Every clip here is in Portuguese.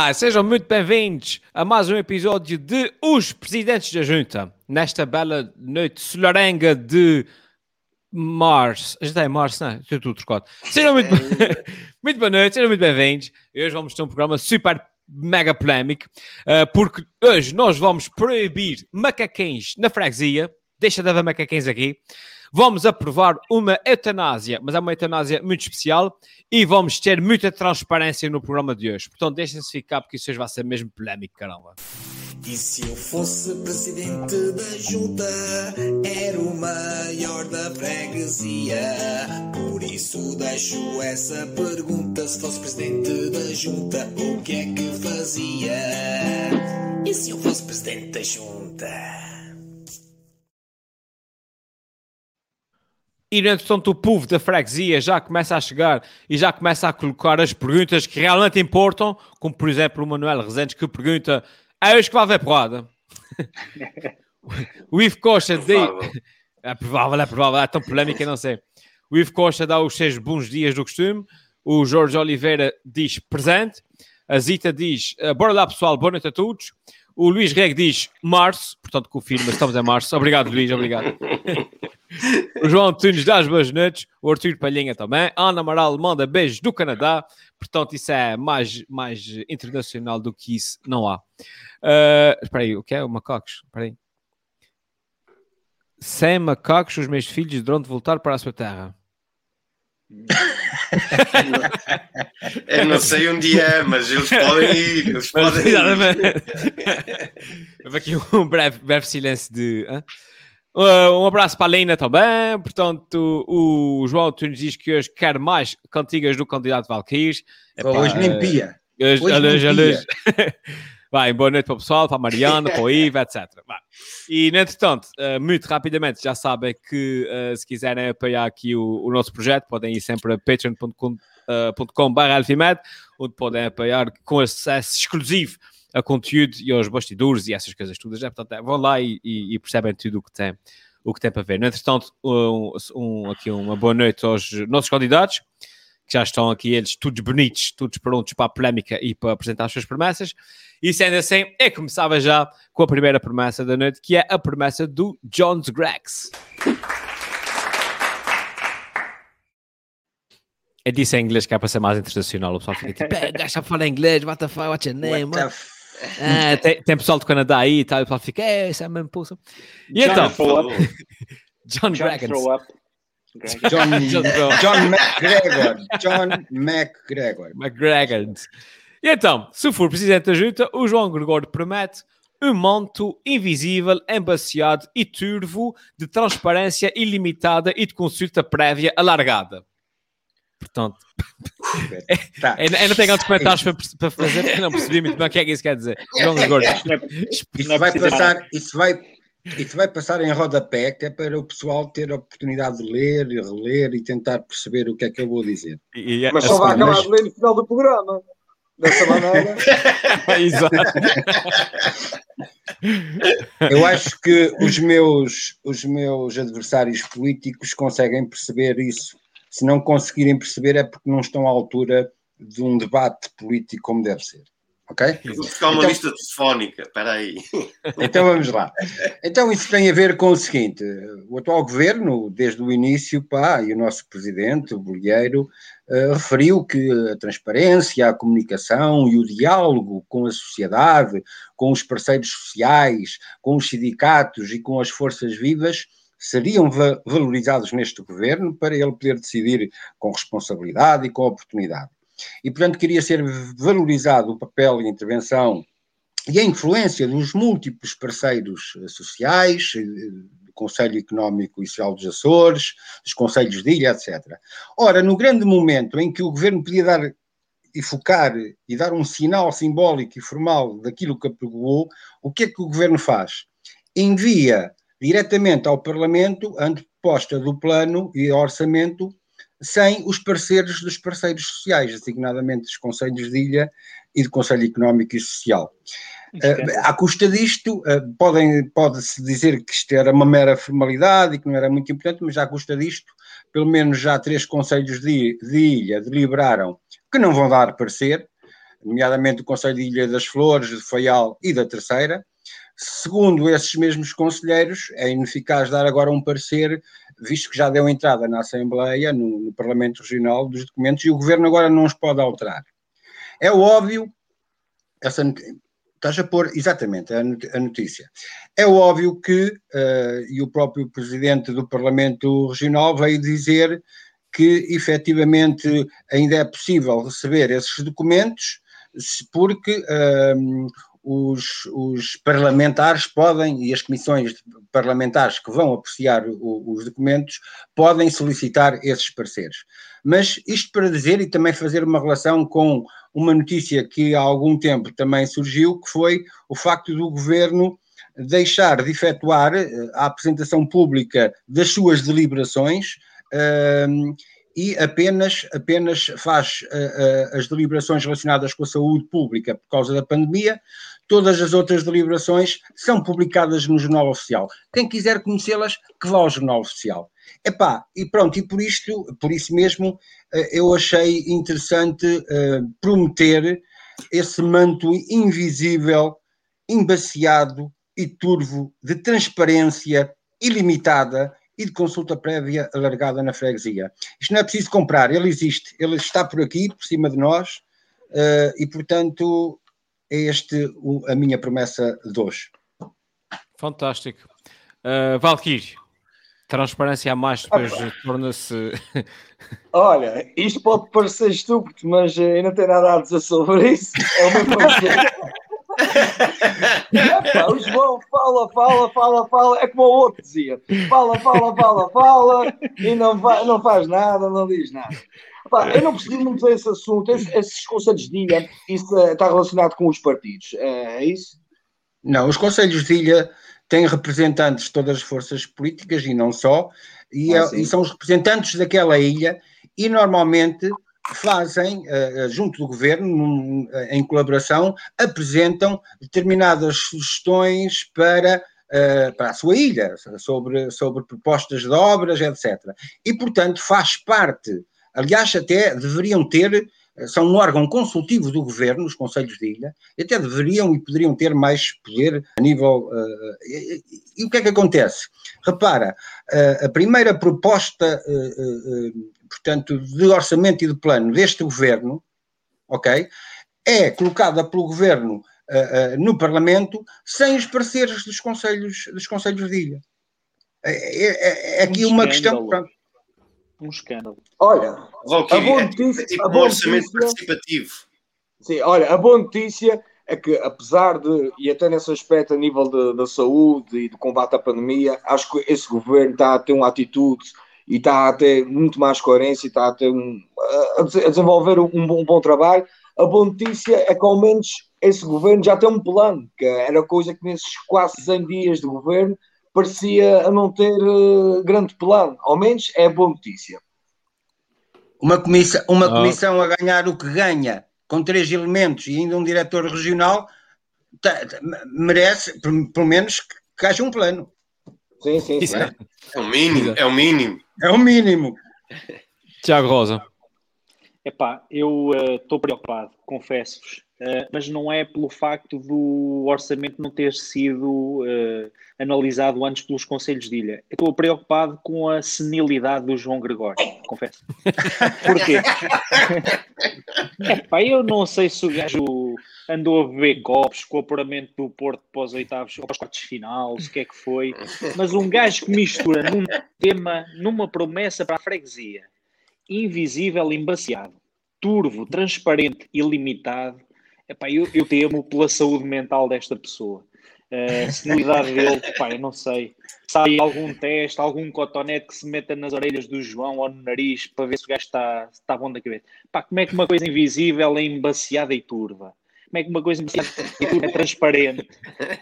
Olá, sejam muito bem-vindos a mais um episódio de Os Presidentes da Junta, nesta bela noite solarenga de março. Já está em março, não é? Estou tudo trocado. Sejam muito, muito boa noite, sejam muito bem-vindos. Hoje vamos ter um programa super mega polémico, uh, porque hoje nós vamos proibir macaquinhos na freguesia. Deixa de haver macaquinhos aqui. Vamos aprovar uma eutanásia, mas é uma eutanásia muito especial e vamos ter muita transparência no programa de hoje. Portanto, deixem-se ficar porque isso hoje vai ser mesmo polémico, caramba. E se eu fosse presidente da junta, era o maior da freguesia. Por isso deixo essa pergunta: se fosse presidente da junta, o que é que fazia? E se eu fosse presidente da junta? E, entretanto, o povo da freguesia já começa a chegar e já começa a colocar as perguntas que realmente importam, como, por exemplo, o Manuel Rezende, que pergunta é hoje que vai haver porrada. o Ivo Costa diz... É provável, é provável, é tão polémica, não sei. O Ivo Costa dá os seus bons dias do costume. O Jorge Oliveira diz presente. A Zita diz, eh, bora lá pessoal, boa noite a todos. O Luís Reg diz março, portanto confirma, estamos em março. Obrigado Luís, obrigado. o João Tunes dá as boas noites. O Arthur Palhinha também. A Ana Amaral manda beijos do Canadá. Portanto, isso é mais, mais internacional do que isso, não há. Uh, espera aí, o que é? O macacos? Espera aí. Sem macacos, os meus filhos deverão de voltar para a sua terra. Eu não sei onde é, mas eles podem ir. Eles Mas, podem ir. exatamente. Houve aqui um breve, breve silêncio de. Uh, um abraço para a Lena também. Portanto, o João Tunes diz que hoje quer mais cantigas do candidato Valkyries. Hoje nem pia. Hoje, Hoje hoje, nem hoje. Vai, boa noite para o pessoal, para a Mariana, para o Ivo, etc. Vai. E, no entretanto, eh, muito rapidamente, já sabem que eh, se quiserem apoiar aqui o, o nosso projeto, podem ir sempre a patreon.com uh, .com.br onde podem apoiar com acesso exclusivo a conteúdo e aos bastidores e essas coisas todas. É, portanto, é, vão lá e, e- e percebem tudo o que tem, o que tem para ver. No entretanto, um, um- aqui uma boa noite aos nossos candidatos, que já estão aqui eles todos bonitos, todos prontos para a polémica e para apresentar as suas promessas. E sendo assim, eu começava já com a primeira promessa da noite, que é a promessa do Jones Gregs. Eu disse em inglês que é para ser mais internacional. O pessoal fica tipo, "Eh, gajo falar inglês, what the fuck, what's your name? What the what?" f- Ah, tem, tem pessoal do Canadá aí e tal, e o pessoal fica, é, isso é mesmo pulso. E John então. John John John, John McGregor. John McGregor. McGregor. E então, se for presidente da junta, o João Gregório promete um manto invisível, embaciado e turvo de transparência ilimitada e de consulta prévia alargada. Portanto, Tá. eu, eu não tenho outros comentários para, para fazer, porque não percebi muito bem o que é que isso quer dizer. João Gregório, é- Isso é vai passar, isso vai, isso vai passar em rodapé, que é para o pessoal ter a oportunidade de ler e reler e tentar perceber o que é que eu vou dizer. e, e, Mas a só vai acabar de ler no final do programa. Dessa maneira. Exato. Eu acho que os meus, os meus adversários políticos conseguem perceber isso. Se não conseguirem perceber é porque não estão à altura de um debate político como deve ser. Ok? Eu Vou buscar uma Então- lista telefónica. Espera aí. Então vamos lá. Então isso tem a ver com o seguinte: o atual governo, desde o início, pá, e o nosso presidente, o Bolheiro, eh, referiu que a transparência, a comunicação e o diálogo com a sociedade, com os parceiros sociais, com os sindicatos e com as forças vivas seriam va- valorizados neste governo para ele poder decidir com responsabilidade e com oportunidade. E, portanto, queria ser valorizado o papel e a intervenção e a influência dos múltiplos parceiros eh, sociais, eh, do Conselho Económico e Social dos Açores, dos Conselhos de Ilha, etc. Ora, no grande momento em que o governo podia dar e focar e dar um sinal simbólico e formal daquilo que apregoou, o que é que o governo faz? Envia diretamente ao Parlamento a anteposta do plano e orçamento sem os parceiros dos parceiros sociais, designadamente dos Conselhos de Ilha e do Conselho Económico e Social. Uh, à custa disto, uh, podem, pode-se dizer que isto era uma mera formalidade e que não era muito importante, mas à custa disto, pelo menos já três conselhos de, de ilha deliberaram que não vão dar parecer, nomeadamente do Conselho de Ilha das Flores, de Faial e da Terceira. Segundo esses mesmos conselheiros, é ineficaz dar agora um parecer, visto que já deu entrada na Assembleia, no, no Parlamento Regional, dos documentos e o Governo agora não os pode alterar. É óbvio, essa, estás a pôr exatamente a notícia. É óbvio que, uh, e o próprio Presidente do Parlamento Regional veio dizer que efetivamente ainda é possível receber esses documentos, porque uh, os, os, parlamentares podem, e as comissões parlamentares que vão apreciar o, os documentos, podem solicitar esses pareceres. Mas isto para dizer e também fazer uma relação com uma notícia que há algum tempo também surgiu, que foi o facto do governo deixar de efetuar eh, a apresentação pública das suas deliberações. Uh, e apenas, apenas faz uh, uh, as deliberações relacionadas com a saúde pública por causa da pandemia. Todas as outras deliberações são publicadas no Jornal Oficial. Quem quiser conhecê-las, que vá ao Jornal Oficial. Epá, e pronto, e por isto, por isso mesmo, uh, eu achei interessante prometer esse manto invisível, embaciado e turvo de transparência ilimitada e de consulta prévia alargada na freguesia. Isto não é preciso comprar, ele existe, ele está por aqui, por cima de nós, uh, e portanto é este o, a minha promessa de hoje. Fantástico. Uh, Valkyrie, transparência a mais depois ah, torna-se. Olha, isto pode parecer estúpido, mas uh, eu não tenho nada a dizer sobre isso. É o meu o João fala, fala, fala, fala, é como o outro dizia: fala, fala, fala, fala, e não, vai, não faz nada, não diz nada. eu não percebi muito esse assunto, esses, conselhos de ilha, isso está relacionado com os partidos, é, é isso? Não, os conselhos de ilha têm representantes de todas as forças políticas e não só, e, ah, é, e são os representantes daquela ilha, e normalmente fazem, uh, junto do governo, uh, em colaboração, apresentam determinadas sugestões para, uh, para a sua ilha, sobre, sobre propostas de obras, etc. E, portanto, faz parte, aliás, até deveriam ter, são um órgão consultivo do governo, os Conselhos de Ilha, e até deveriam e poderiam ter mais poder a nível. E, e, o que é que acontece? Repara, a primeira proposta portanto, de orçamento e de plano deste governo, ok, é colocada pelo governo uh, uh, no Parlamento sem os pareceres dos conselhos, dos conselhos de ilha. É, é, é aqui um uma questão. Pronto. Um escândalo. Olha, a boa notícia, é tipo um orçamento notícia, participativo. Sim, olha, a boa notícia é que, apesar de, e até nesse aspecto a nível da saúde e do combate à pandemia, acho que esse governo está a ter uma atitude e está a ter muito mais coerência, está a, ter um, a, desenvolver um, um, bom trabalho. A boa notícia é que, ao menos, esse governo já tem um plano, que era coisa que nesses quase 100 dias de governo parecia a não ter uh, grande plano. Ao menos é boa notícia. Uma comissão, uma ah. comissão a ganhar o que ganha, com três elementos e ainda um diretor regional, tá, tá, merece, pelo menos, que, que haja um plano. Sim, sim, sim. É o mínimo, é o mínimo. É o mínimo. Tiago Rosa. Epá, eu estou uh, preocupado, confesso-vos, uh, mas não é pelo facto do orçamento não ter sido uh, analisado antes pelos Conselhos de Ilha. Estou preocupado com a senilidade do João Gregório, confesso. Porquê? Epá, eu não sei se o gajo andou a beber copos com o apuramento do Porto para os oitavos, para os quartos final, o que é que foi, mas um gajo que mistura num tema, numa promessa para a freguesia, invisível, embaciado, turvo, transparente e limitado, epá, eu, eu temo pela saúde mental desta pessoa. Uh, a senilidade dele, pá, eu não sei. Sai algum teste, algum cotonete que se meta nas orelhas do João ou no nariz para ver se o gajo está, está bom da cabeça. Pá, como é que uma coisa invisível é embaciada e turva? como é que uma coisa é transparente.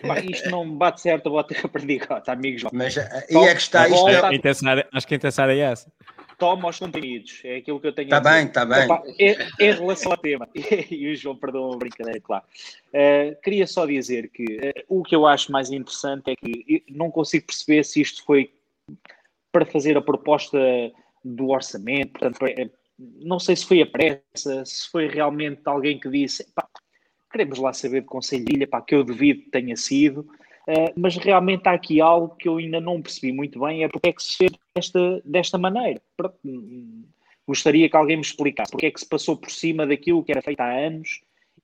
Pá, isto não bate certo, eu vou ter que aprender, tá, amigos. Mas eh, e é que está isto. É... Acho que a intenção é essa. Toma os comprimidos, é aquilo que eu tenho Está bem, está bem. Opa, é, em relação ao tema, e o João, perdão a brincadeira, claro. Uh, queria só dizer que uh, o que eu acho mais interessante é que não consigo perceber se isto foi para fazer a proposta do orçamento, portanto, não sei se foi a pressa, se foi realmente alguém que disse, pá, queremos lá saber de Conselho de Ilha, pá, que eu devido que tenha sido, uh, mas realmente há aqui algo que eu ainda não percebi muito bem, é porque é que se fez desta, desta maneira. Gostaria que alguém me explicasse porque é que se passou por cima daquilo que era feito há anos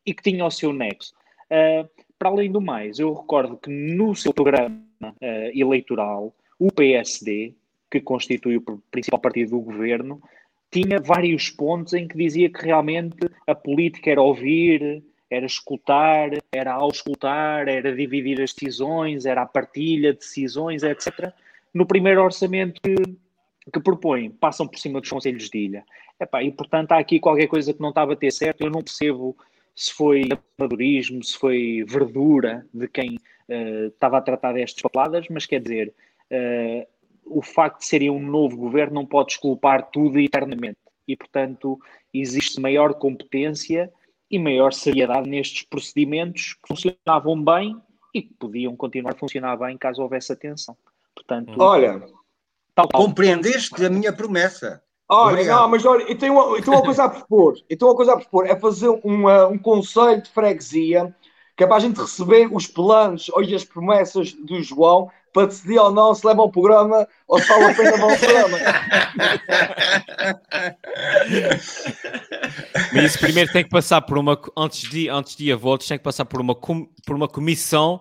e que tinha o seu nexo. Uh, para além do mais, eu recordo que no seu programa uh, eleitoral, o PSD, que constitui o principal partido do governo, tinha vários pontos em que dizia que realmente a política era ouvir, era escutar, era auscultar, era dividir as decisões, era a partilha de decisões, etc. No primeiro orçamento que, que propõe, passam por cima dos conselhos de ilha. Epá, e portanto há aqui qualquer coisa que não estava a ter certo, eu não percebo se foi amadorismo, se foi verdura de quem uh, estava a tratar destas papeladas, mas quer dizer, uh, o facto de serem um novo governo não pode desculpar tudo eternamente. E, portanto, existe maior competência e maior seriedade nestes procedimentos que funcionavam bem e que podiam continuar a funcionar bem caso houvesse atenção. Portanto, olha, tal, tal. compreendeste a minha promessa. Olha, Obrigado. não, mas olha, eu tenho, uma, eu tenho uma coisa a propor. Eu tenho uma coisa a propor, é fazer uma, um conselho de freguesia que é para a gente receber os planos ou as promessas do João para decidir ou não se leva ao programa ou se vale a pena levar ao programa. Mas isso primeiro tem que passar por uma, antes de, antes de ir a votos, tem que passar por uma, por uma comissão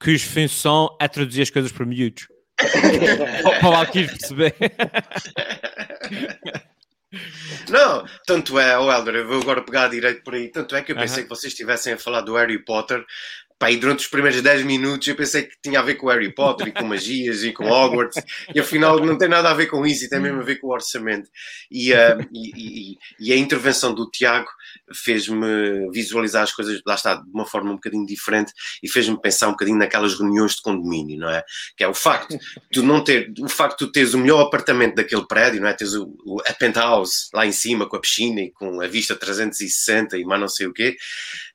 cuja função é traduzir as coisas para miúdos. para o Alquir perceber. Não, tanto é, oh Helder, eu vou agora pegar direito por aí. Tanto é que eu pensei que vocês estivessem a falar do Harry Potter. Pá, e durante os primeiros 10 minutos eu pensei que tinha a ver com Harry Potter e com magias e com Hogwarts, e afinal não tem nada a ver com isso e tem mesmo a ver com o orçamento. E, uh, e, e, e a intervenção do Tiago fez-me visualizar as coisas, lá está, de uma forma um bocadinho diferente e fez-me pensar um bocadinho naquelas reuniões de condomínio, não é? Que é o facto de tu não ter, o facto de tu teres o melhor apartamento daquele prédio, não é? Teres o, o a penthouse lá em cima com a piscina e com a vista 360 e mais não sei o quê.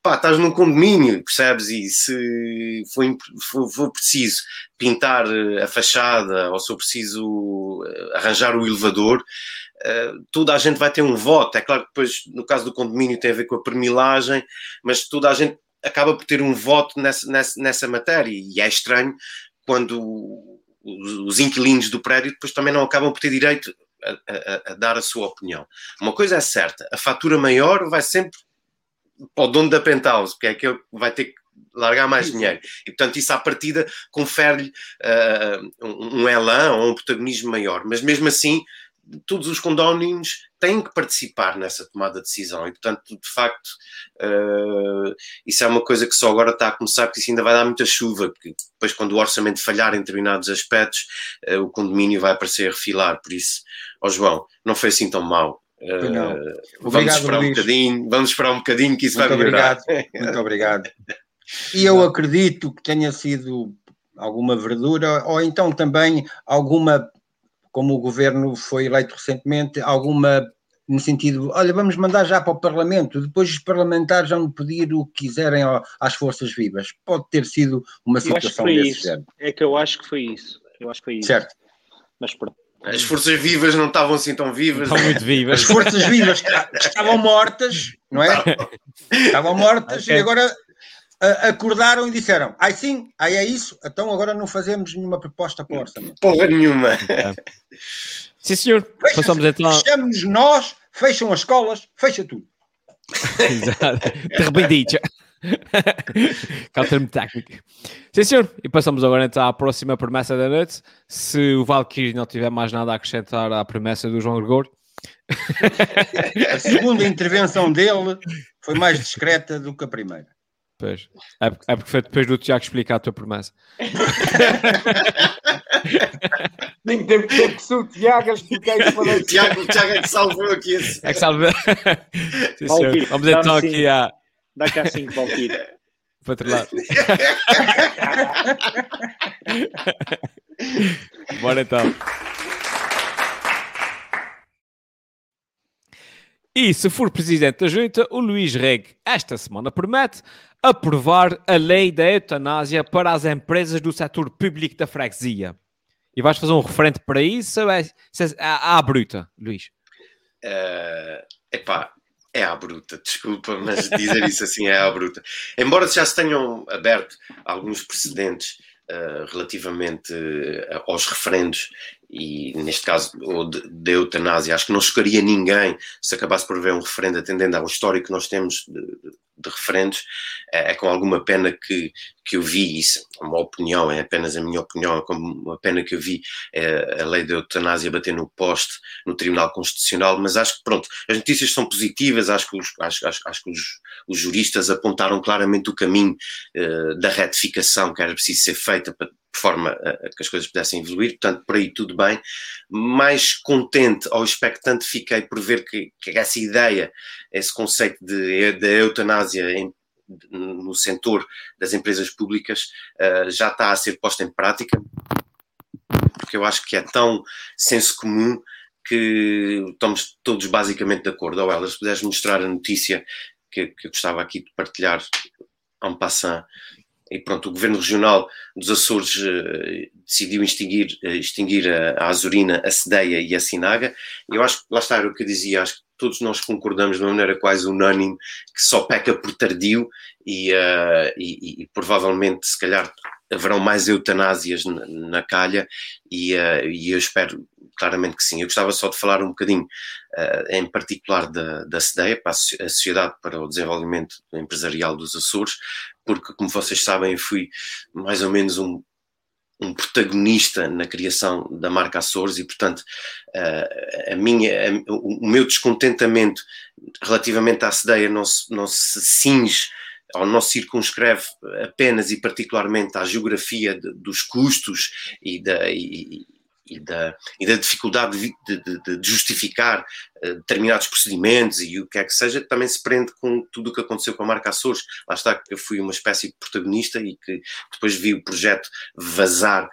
Pá, estás num condomínio, percebes? E se for, for, for preciso pintar a fachada ou se for preciso eh, arranjar o elevador, Uh, toda a gente vai ter um voto. É claro que depois, no caso do condomínio, tem a ver com a permilagem, mas toda a gente acaba por ter um voto nessa, nessa, nessa matéria. E é estranho quando os inquilinos do prédio depois também não acabam por ter direito a, a, a, dar a sua opinião. Uma coisa é certa, a fatura maior vai sempre para o dono da penthouse, porque é que vai ter que largar mais dinheiro. E, portanto, isso à partida confere-lhe uh, um, um elan ou um protagonismo maior. Mas mesmo assim, todos os condóminos têm que participar nessa tomada de decisão e, portanto, de facto, uh, isso é uma coisa que só agora está a começar, porque isso ainda vai dar muita chuva, porque depois, quando o orçamento falhar em determinados aspectos, uh, o condomínio vai aparecer a refilar. Por isso, ó oh, João, não foi assim tão mau. Uh, vamos esperar Luís. um bocadinho, vamos esperar um bocadinho que isso Muito vai melhorar. Obrigado. Muito obrigado. E eu acredito que tenha sido alguma verdura, ou então também alguma como o governo foi eleito recentemente, alguma no sentido, olha, vamos mandar já para o Parlamento, depois os parlamentares vão pedir o que quiserem às forças vivas. Pode ter sido uma situação desse isso. género. É que eu acho que foi isso. Eu acho que foi isso. Certo. Mas pronto. As forças vivas não estavam assim tão vivas. Estão muito vivas. As forças vivas que estavam mortas, não é? Estavam mortas okay. e agora acordaram e disseram: ai sim, ai é isso, então agora não fazemos nenhuma proposta para o orçamento. Porra nenhuma. Sim, senhor. Fecha Passamos então. Fechamos nós, fecham as escolas, fecha tudo. Exato. De repente, Cá termo técnico. Sim, senhor. E passamos agora então à próxima promessa da noite. Se o Valkyrie não tiver mais nada a acrescentar à promessa do João Gregor. A segunda intervenção dele foi mais discreta do que a primeira. Pois. É, é porque foi depois do Tiago explicar a tua promessa. Nem teve tempo que ser o Tiago a explicar isso para o Tiago. O Tiago é que salvou aqui esse. É que salvou. Sim, Vamos então aqui a. Dá cá 5, Valkyrie. Para outro lado. Bora então. E se for presidente da junta, o Luís Reg, esta semana promete aprovar a lei da eutanásia para as empresas do setor público da freguesia. E vais fazer um referente para isso ou é, é à, bruta, Luís? Uh, epá, é à bruta, desculpa, mas dizer isso assim é à bruta. Embora já se tenham aberto alguns precedentes uh, relativamente uh, aos referendos e neste caso da eutanásia, acho que não chocaria ninguém se acabasse por haver um referendo atendendo ao histórico que nós temos de, de, referendos, é, é, com alguma pena que, que eu vi, isso. É uma opinião, é apenas a minha opinião, é com uma pena que eu vi é, a lei da eutanásia bater no poste no Tribunal Constitucional, mas acho que pronto, as notícias são positivas, acho que os, acho, acho, acho que os, os juristas apontaram claramente o caminho uh, da retificação que era preciso ser feita para de forma a, que as coisas pudessem evoluir, portanto, por aí tudo bem. Mais contente ou expectante fiquei por ver que, que essa ideia, esse conceito de, de eutanásia em, no setor das empresas públicas uh, já está a ser posta em prática, porque eu acho que é tão senso comum que estamos todos basicamente de acordo. Ou elas, se puderes mostrar a notícia que, que eu gostava aqui de partilhar en passant, e pronto, o governo regional dos Açores uh, decidiu extinguir, uh, extinguir a, a Azurina, a Cedeia e a Sinaga. Eu acho que, lá está, o que eu dizia, acho que todos nós concordamos de uma maneira quase unânime que só peca por tardio e, uh, e, e, provavelmente, se calhar, haverão mais eutanásias na, na calha e, e eu espero claramente que sim. Eu gostava só de falar um bocadinho, uh, em particular da, da para a Sociedade para o Desenvolvimento Empresarial dos Açores, porque, como vocês sabem, fui mais ou menos um, um protagonista na criação da marca Açores e, portanto, uh, a minha, a, o meu descontentamento relativamente à CEDEA não se, não se cinge ou não circunscreve apenas e particularmente à geografia de, dos custos e, da, e da, e da dificuldade de, de, de justificar uh, determinados procedimentos e o que é que seja, também se prende com tudo o que aconteceu com a marca Açores. Lá está que eu fui uma espécie de protagonista e que depois vi o projeto vazar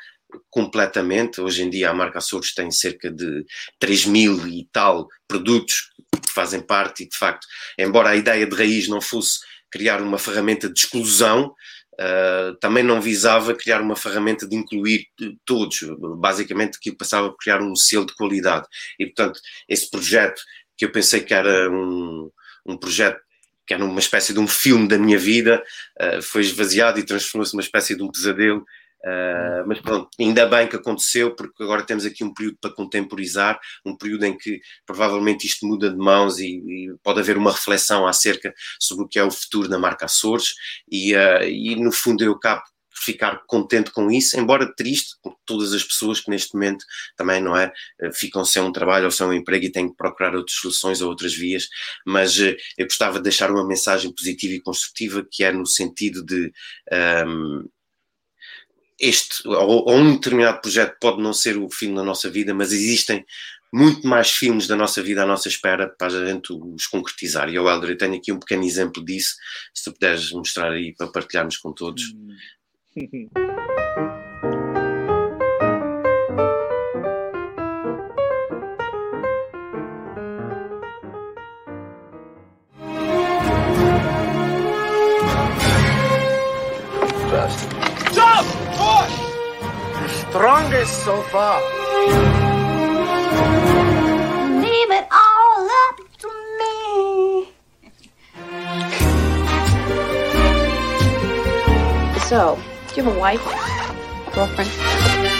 completamente. Hoje em dia a marca Açores tem cerca de 3 mil e tal produtos que fazem parte e, de facto, embora a ideia de raiz não fosse criar uma ferramenta de exclusão, Uh, também não visava criar uma ferramenta de incluir todos, basicamente aquilo passava por criar um selo de qualidade. E, portanto, esse projeto, que eu pensei que era um, um projeto que era uma espécie de um filme da minha vida, uh, foi esvaziado e transformou-se numa espécie de um pesadelo Uh, mas pronto, ainda bem que aconteceu, porque agora temos aqui um período para contemporizar, um período em que provavelmente isto muda de mãos e, e pode haver uma reflexão acerca sobre o que é o futuro da marca Açores, e, uh, e no fundo eu acabo ficar contente com isso, embora triste, com todas as pessoas que neste momento também, não é, ah, ficam sem um trabalho ou sem um emprego e têm que procurar outras soluções ou outras vias, mas eu gostava de deixar uma mensagem positiva e construtiva que é no sentido de. Um, este ou, ou, um determinado projeto pode não ser o fim da nossa vida, mas existem muito mais filmes da nossa vida à nossa espera para a gente os concretizar. E eu, eu tenho aqui um pequeno exemplo disso, se tu puderes mostrar aí para partilharmos com todos. Strongest so far. Leave it all up to me. So, do you have a wife? Girlfriend?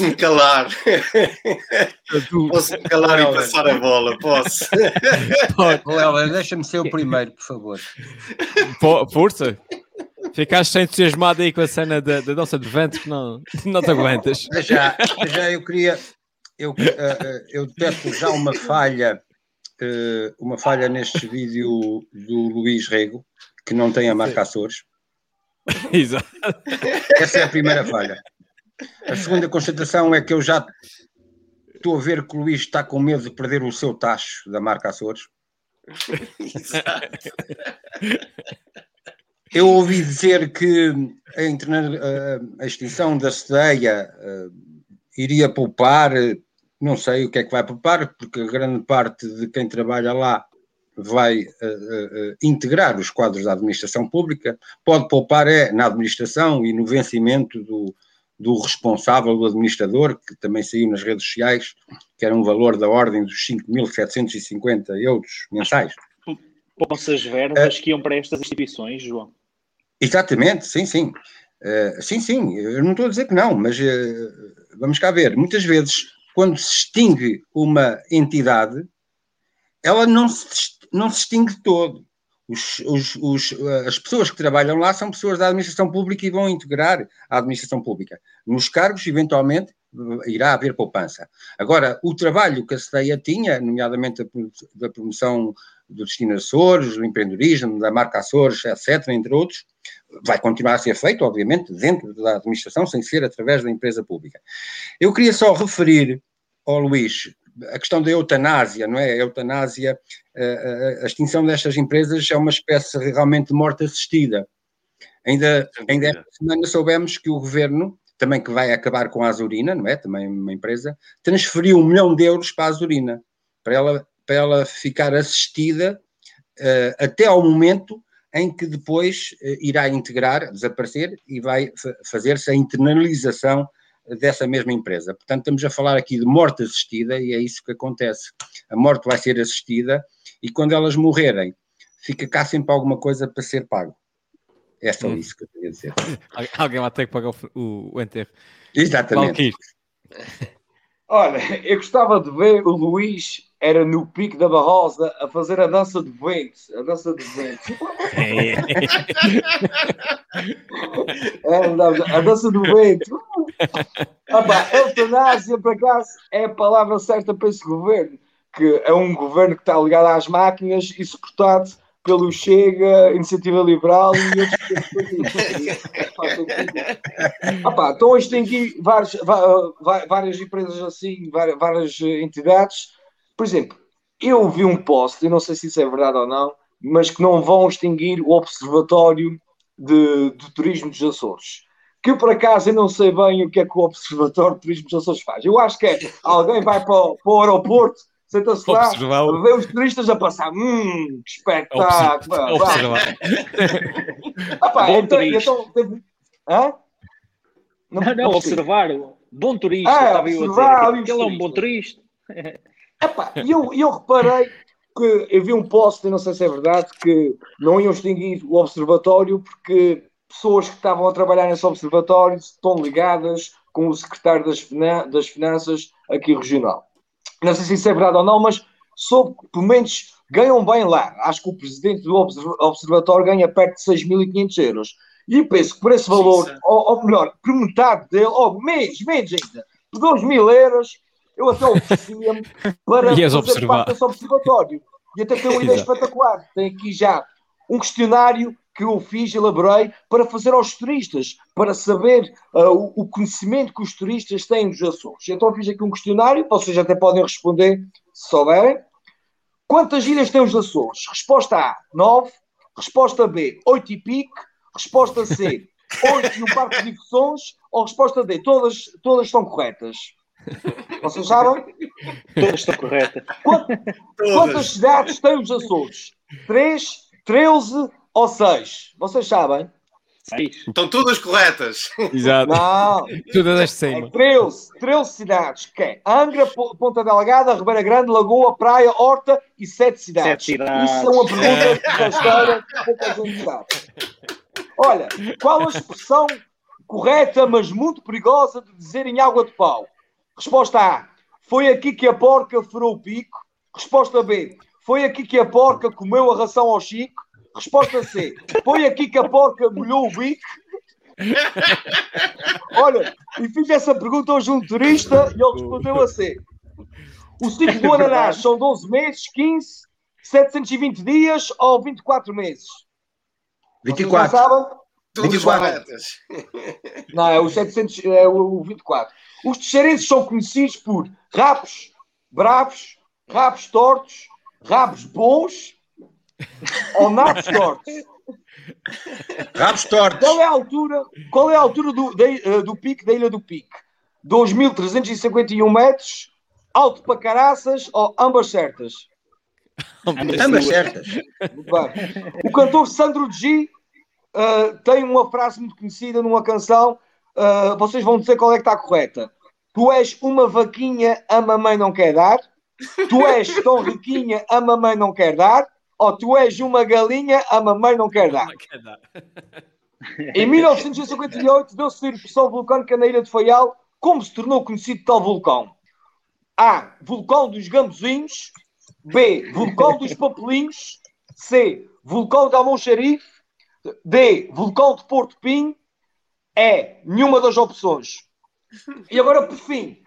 Posso-me calar. Posso-me calar e passar a bola, posso. Léo, deixa-me ser o primeiro, por favor. Força. Ficaste entusiasmado aí com a cena da, da de ventos que não, não te aguentas. Já, já eu queria. Eu, uh, eu detesto já uma falha, uh, uma falha neste vídeo do Luís Rego, que não tem a marca Açores. Exato. Essa é a primeira falha. A segunda constatação é que eu já estou a ver que o Luís está com medo de perder o seu tacho da marca Açores. Eu ouvi dizer que a, extinção da sedeia eh, iria poupar, eh, não sei o que é que vai poupar, porque grande parte de quem trabalha lá vai eh, eh, integrar os quadros da administração pública. Pode poupar é na administração e no vencimento do, do responsável, do administrador, que também saiu nas redes sociais, que era um valor da ordem dos 5.750 euros mensais. Poupam-se as verbas que iam para estas instituições, João. Exatamente, sim, sim. Eh, sim, sim, eu não estou a dizer que não, mas eh, vamos cá ver. Muitas vezes, quando se extingue uma entidade, ela não se, não se extingue de todo. Os- os- os, eh, as pessoas que trabalham lá são pessoas da administração pública e vão integrar a administração pública. Nos cargos, eventualmente, eh, irá haver poupança. Agora, o trabalho que a CEDEIA tinha, nomeadamente da promoção do destino Açores, do empreendedorismo, da marca Açores, etc., entre outros, vai continuar a ser feito, obviamente, dentro da administração, sem ser através da empresa pública. Eu queria só referir ao Luís a questão da eutanásia, não é? A eutanásia, eh, a, a extinção destas empresas é uma espécie realmente de morte assistida. Ainda, ainda esta semana soubemos que o governo, também que vai acabar com a Azurina, não é? Também uma empresa, transferiu um milhão de euros para a Azurina, para ela, para ela ficar assistida eh, até ao momento em que depois eh, irá integrar, desaparecer e vai fa- fazer-se a internalização dessa mesma empresa. Portanto, estamos a falar aqui de morte assistida e é isso que acontece. A morte vai ser assistida e quando elas morrerem, fica cá sempre alguma coisa para ser pago. É só Hum. isso que eu queria dizer. Al- Alguém vai ter que pagar o, o, enterro. Exatamente. Olha, eu gostava de ver o Luís era no pico da Barrosa a fazer a dança de vento. A dança de vento. É, não, a dança do vento. Pá, eutanásia, por acaso, é a palavra certa para esse governo. Que é um governo que está ligado às máquinas e suportado pelo Chega, Iniciativa Liberal e outros partidos. Ah, pá, Estão a extinguir vários, va- va- várias empresas assim, várias, várias entidades. Por exemplo, eu vi um post, eu não sei se isso é verdade ou não, mas que não vão extinguir o Observatório de, de Turismo dos Açores. Que eu, por acaso, eu não sei bem o que é que o Observatório de Turismo dos Açores faz. Eu acho que é alguém vai para o, para o aeroporto, senta-se lá, vê os turistas a passar. Hum, que espetáculo! Observar. Ah, pá, Bom então, turista. então, teve- Hã? Não, não, percebi. observar. Bom turista, Ah, estava eu a dizer. Ele é um bom turista. Epá, E eu, eu reparei que eu vi um post, não sei se é verdade, que não iam extinguir o observatório porque pessoas que estavam a trabalhar nesse observatório estão ligadas com o secretário das, Fina- das Finanças aqui regional. Não sei se isso é verdade ou não, mas soube que pelo menos ganham bem lá. Acho que o presidente do observ- observatório ganha perto de 6.500 euros. E penso que por esse valor, ou, ou melhor, por metade dele, ou menos, menos ainda, por 2 mil euros, eu até oferecia-me para fazer observar. parte desse observatório. E até tenho uma ideia espetacular. Tem aqui já um questionário que eu fiz, elaborei, para fazer aos turistas, para saber ah, o, o conhecimento que os turistas têm dos Açores. Então fiz aqui um questionário, vocês até podem responder, se souberem. Quantas ilhas têm os Açores? Resposta A, 9. Resposta B, 8 e pico. Resposta C, 8 e um parque de diversões. Ou resposta D, todas, todas estão corretas. Vocês sabem? Todas estão corretas. Quantas Todas. cidades têm os Açores? 3, 13 ou 6? Vocês sabem? Seis. Estão todas corretas. Exato. Não. Deste É cima. 13, 13 cidades, que é Angra, Po- Ponta Delgada, Ribeira Grande, Lagoa, Praia, Horta e 7 cidades. Sete cidades. Isso é uma pergunta da história que pouca gente sabe. Olha, qual a expressão, correta, mas muito perigosa de dizer em água de pau? Resposta A. Foi aqui que a porca furou o pico. Resposta B. Foi aqui que a porca comeu a ração ao Chico. Resposta C. Foi aqui que a porca molhou o bico. Olha, e fiz essa pergunta hoje a um turista e ele respondeu a C. O ciclo do ananás são 12 meses, 15, 720 dias ou 24 meses? Vocês 24. não sabem? Todos 24. corretas. Não, é o 700, é o 24. Os texeirenses são conhecidos por rabos bravos, rabos tortos, rabos bons ou nabos tortos. Rabos tortos. Qual é a altura, qual é a altura do, da- eh, do pico da Ilha do Pique? 2.351 metros, alto para caraças ou ambas certas? Ambas certas. Muito bem. O cantor Sandro G uh, tem uma frase muito conhecida numa canção. uh, vocês vão dizer qual é que está correta. Tu és uma vaquinha, a mamãe não quer dar. Tu és tão riquinha, a mamãe não quer dar. Ou tu és uma galinha, a mamãe não quer dar. Em 1958 deu-se a erupção vulcânica na ilha de Faial. Como se tornou conhecido tal vulcão? A. Vulcão dos Gambuzinhos. B. Vulcão dos Papelinhos. C. Vulcão da Almoncharife. D. Vulcão de Porto Pinho. E. Nenhuma das opções. E agora, por fim,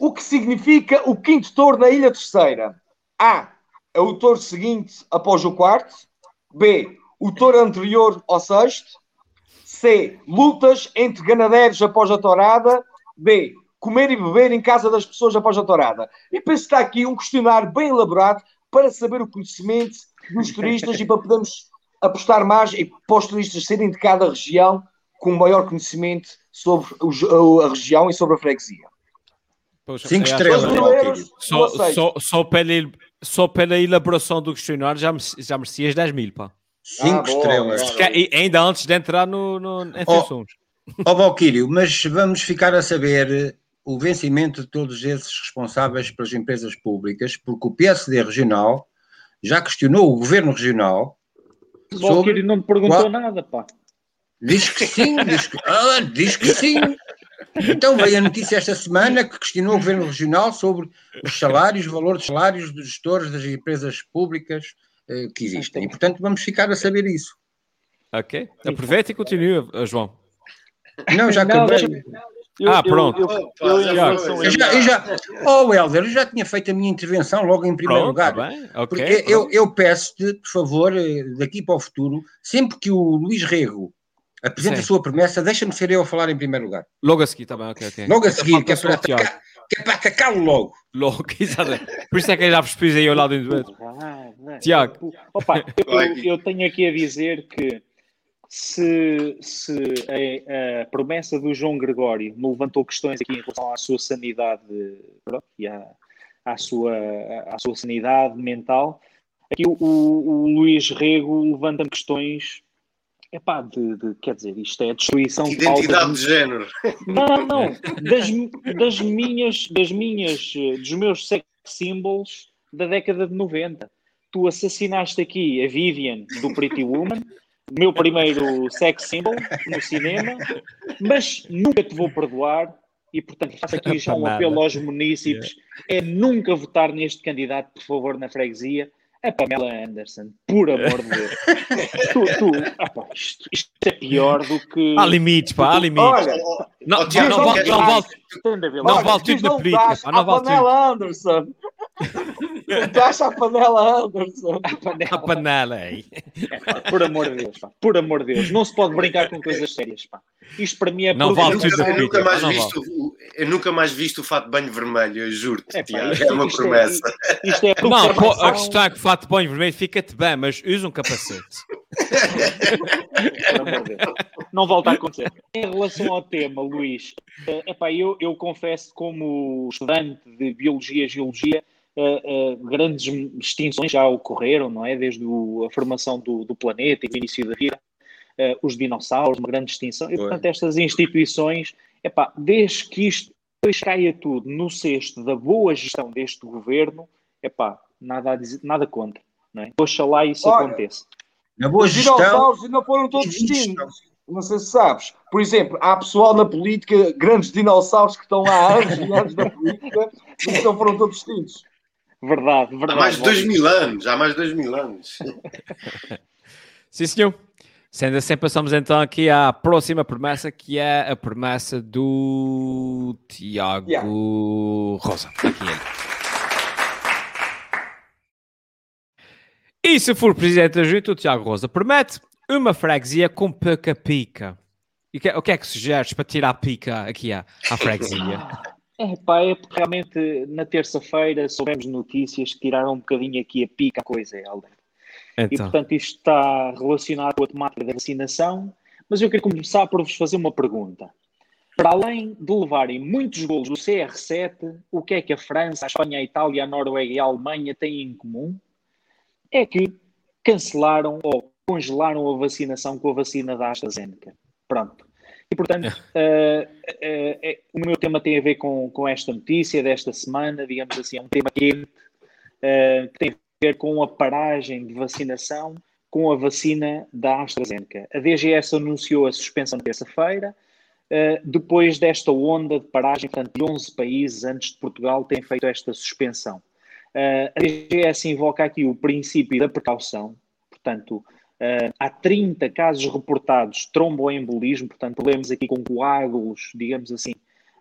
o que significa o quinto touro na Ilha Terceira? A. É o touro seguinte após o quarto. B. O touro anterior ao sexto. C. Lutas entre ganadeiros após a tourada. B. Comer e beber em casa das pessoas após a tourada. E penso que está aqui um questionário bem elaborado para saber o conhecimento dos turistas e para podermos apostar mais e para os turistas serem de cada região com maior conhecimento sobre a região e sobre a freguesia. Poxa, Cinco é, estrelas, brasileiros, Só, só, só, el- só pela elaboração do questionário já, já merecias 10 mil, pá. Cinco Ah, boa, estrelas. boa. E ainda antes de entrar no, no, em Oh. funções. Ó Valquírio, mas vamos ficar a saber o vencimento de todos esses responsáveis pelas empresas públicas, porque o PSD regional já questionou o governo regional O sobre. Valkyrie não me perguntou Qual- nada, pá. Diz que sim, diz que, ah, diz que sim. Então veio a notícia esta semana que questionou o governo regional sobre os salários, o valor dos salários dos gestores das empresas públicas eh, que existem. E portanto vamos ficar a saber isso. Ok? Aproveita e continua, eh, João. Não, já Não, acabei. deixa- Eu- Ah, pronto. Eu, eu, Eu já, eu já, oh Helder, eu já tinha feito a minha intervenção logo em primeiro Pronto, tá lugar. bem. Ok. Porque eu peço-te, por favor, eh, daqui para o futuro, sempre que o Luís Rego apresenta Sim. a sua promessa, deixa-me ser eu a falar em primeiro lugar. Logo a seguir, tá bem, ok, ok. Logo a Então seguir, que é para atacar- que é para atacá-lo logo. Logo, exatamente. Por isso é que eu já vos pus aí ao lado do outro. Ah. Tiago. Opa, eu, eu tenho aqui a dizer que se, se a, a promessa do João Gregório me levantou questões aqui em relação à sua sanidade pronto, e à, à, sua, à sua sanidade mental, aqui o, o, o Luís Rego levanta-me questões. Epá, de, de, quer dizer, isto é a destruição Identidade de de género. não, não, não. Das, das minhas, das minhas, eh, dos meus sex symbols da década de 90. Tu assassinaste aqui a Vivian do Pretty Woman, meu primeiro sex symbol no cinema, mas nunca te vou perdoar e, portanto, faço aqui já um apelo aos munícipes, é nunca votar neste candidato, por favor, na freguesia, a Pamela Anderson, por amor de Deus. tu, tu, ah, pá, isto, isto é pior do que... Há limites, pá, há limites. Olha, Não, Tiago, não, não vale, não vale. Não vale tudo tu na não política, não vale tudo. panela Anderson. Não dás à panela Anderson. A panela aí. Pá, por amor de Deus, pá, por amor de Deus, não se pode brincar com coisas sérias, pá. Isto para mim é Não Eu vale nunca, tudo na eu nunca mais não visto, o- eu nunca mais visto o fato de banho vermelho, eu juro-te, É, isto- é uma isto é- promessa. Isto é Não, pô, a questão é que o fato de banho vermelho fica-te bem, mas usa um capacete. Por amor de Deus. Não volta a acontecer. Em relação ao tema, Luís, eh, epá, eu, eu confesso, como estudante de Biologia e Geologia, eh, eh, grandes extinções já ocorreram, não é? Desde o- a formação do, do planeta e o início da vida, eh, os dinossauros, uma grande extinção. E, portanto, estas instituições, epá, desde que isto depois caia tudo no cesto da boa gestão deste governo, epá, nada, a dizer, nada contra. Não é? Oxalá isso Olha, aconteça. Na boa Os gestão. dinossauros ainda foram todos extintos. não sei se sabes, por exemplo, há pessoal na política, grandes dinossauros que estão lá há anos e anos na política e que não foram todos extintos. Verdade, verdade. Há mais de dois mil anos, há mais de dois mil anos. Sim, senhor. Sendo assim, passamos então aqui à próxima promessa, que é a promessa do Tiago Yeah. Rosa. Aqui ele. E se for presidente da junta, o Tiago Rosa promete uma freguesia com pouca pica. E que- o que é que sugeres para tirar a pica aqui à, à freguesia? É pá, é porque realmente na terça-feira soubemos notícias que tiraram um bocadinho aqui a pica a coisa, Helder. E Então, portanto isto está relacionado com a temática da vacinação, mas eu quero começar por vos fazer uma pergunta. Para além de levarem muitos golos do CR7, o que é que a França, a Espanha, a Itália, a Noruega e a Alemanha têm em comum? É que cancelaram ou congelaram a vacinação com a vacina da AstraZeneca. Pronto. E, portanto, eh, eh, eh, o meu tema tem a ver com, com esta notícia desta semana, digamos assim, é um tema quente, eh, que tem a ver com a paragem de vacinação com a vacina da AstraZeneca. A DGS anunciou a suspensão terça-feira, eh, depois desta onda de paragem, portanto, de 11 países antes de Portugal têm feito esta suspensão. Eh, a DGS invoca aqui o princípio da precaução, portanto, eh, há 30 casos reportados de tromboembolismo, portanto, problemas aqui com coágulos, digamos assim,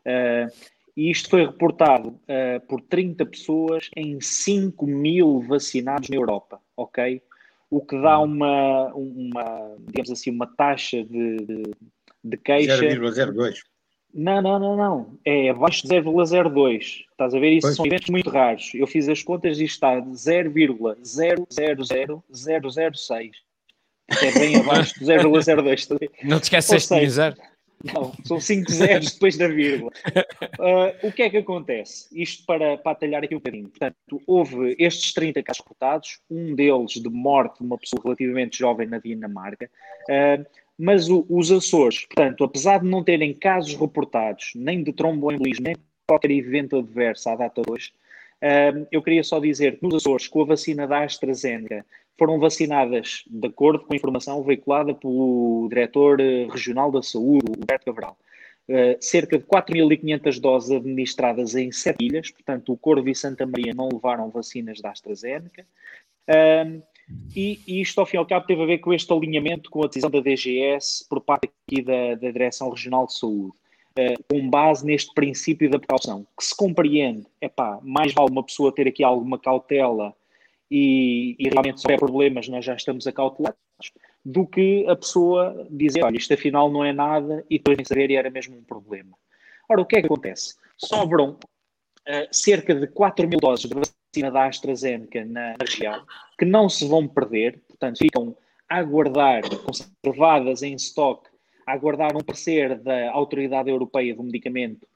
eh, e isto foi reportado eh, por 30 pessoas em 5 mil vacinados na Europa, ok? O que dá uma, uma digamos assim, uma taxa de, de, de queixa. 0,02. Não, não, não, não. É abaixo de 0,02. Estás a ver? Isso Pois. são eventos muito raros. Eu fiz as contas e está de 0,000006. É bem abaixo de 0,02. estás a ver? não te esqueces de dizer. Não, são 5 zeros depois da vírgula. Ah, o que é que acontece? Isto para, para atalhar aqui um bocadinho. Portanto, houve estes 30 casos reportados, um deles de morte de uma pessoa relativamente jovem na Dinamarca, Ah, mas o- os Açores, portanto, apesar de não terem casos reportados, nem de tromboembolismo, nem de qualquer evento adverso à data de hoje, ah, eu queria só dizer que nos Açores, com a vacina da AstraZeneca, foram vacinadas, de acordo com a informação veiculada pelo diretor eh, regional da saúde, Roberto Cabral, eh, cerca de 4.500 doses administradas em sete ilhas, portanto, o Corvo e Santa Maria não levaram vacinas da AstraZeneca. Ahm, e, e isto, ao fim e ao cabo, teve a ver com este alinhamento com a decisão da DGS por parte aqui da, da Direção Regional de Saúde, eh, com base neste princípio da precaução, que se compreende, é pá, mais vale uma pessoa ter aqui alguma cautela e, e realmente se houver problemas nós já estamos acautelados, do que a pessoa dizer, olha, isto afinal não é nada e depois nem saber e era mesmo um problema. Ora, o que é que acontece? Sobram eh, cerca de 4 mil doses de vacina da AstraZeneca na, na região, que não se vão perder, portanto ficam a aguardar, conservadas em estoque, a aguardar um parecer da Autoridade Europeia do Medicamento,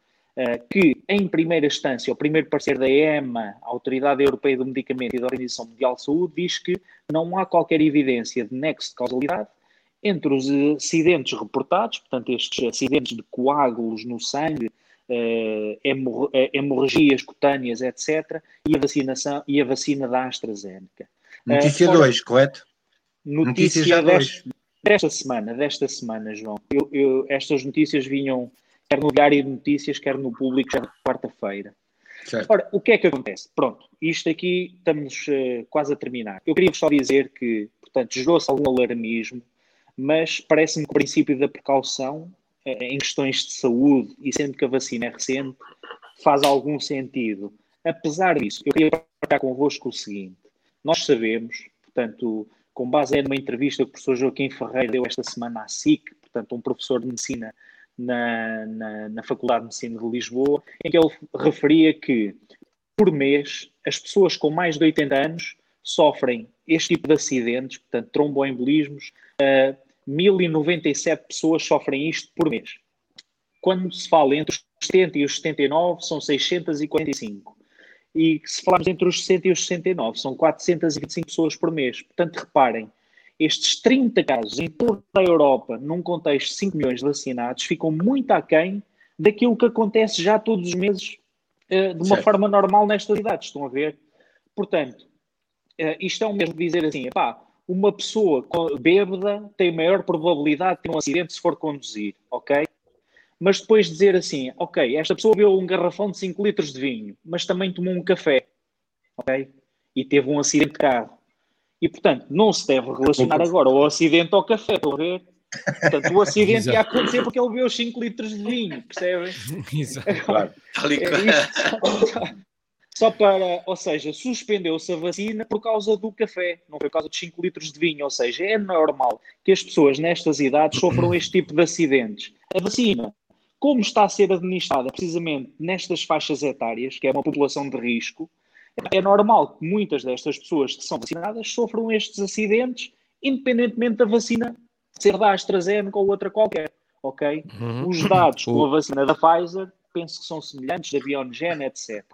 que, em primeira instância, o primeiro parecer da EMA, a Autoridade Europeia do Medicamento e da Organização Mundial de Saúde, diz que não há qualquer evidência de nexo de causalidade entre os acidentes reportados, portanto, estes acidentes de coágulos no sangue, eh, eh, hemorragias cutâneas, etc., e a vacinação e a vacina da AstraZeneca. Notícia Eh, ora, 2, correto? Notícia já desta, desta semana, desta semana, João. Eu, eu- estas notícias vinham quer no Diário de Notícias, quer no Público, já quarta-feira. Ora, o que é que acontece? Pronto, isto aqui estamos eh, quase a terminar. Eu queria só dizer que, portanto, gerou-se algum alarmismo, mas parece-me que o princípio da precaução eh, em questões de saúde, e sendo que a vacina é recente, faz algum sentido. Apesar disso, eu queria partilhar convosco o seguinte: nós sabemos, portanto, com base numa entrevista que o professor Joaquim Ferreira deu esta semana à SIC, portanto, um professor de medicina na, na, na Faculdade de Medicina de Lisboa, em que ele referia que, por mês, as pessoas com mais de 80 anos sofrem este tipo de acidentes, portanto, tromboembolismos, uh, 1097 pessoas sofrem isto por mês. Quando se fala entre os 70 e os 79, são 645. E se falarmos entre os 60 e os 69, são 425 pessoas por mês. Portanto, reparem, estes 30 casos em toda a Europa, num contexto de 5 milhões de vacinados, ficam muito aquém daquilo que acontece já todos os meses uh, de uma Certo. forma normal nestas idades. Estão a ver? Portanto, uh, isto é o mesmo dizer assim, pá, uma pessoa bêbada tem maior probabilidade de ter um acidente se for conduzir, ok? Mas depois dizer assim, ok, esta pessoa bebeu um garrafão de 5 litros de vinho, mas também tomou um café, ok? E teve um acidente de carro. E, portanto, não se deve relacionar agora o acidente ao café, estão a ver? Portanto, o acidente ia acontecer porque ele bebeu 5 litros de vinho, percebem? Exato. Claro. E É. Só para, ou seja, suspendeu-se a vacina por causa do café, não foi por causa dos 5 litros de vinho. Ou seja, é normal que as pessoas nestas idades sofram este tipo de acidentes. A vacina, como está a ser administrada precisamente nestas faixas etárias, que é uma população de risco, é normal que muitas destas pessoas que são vacinadas sofram estes acidentes, independentemente da vacina ser da AstraZeneca ou outra qualquer. Ok? Os dados com a vacina da Pfizer penso que são semelhantes, da BioNTech, etc.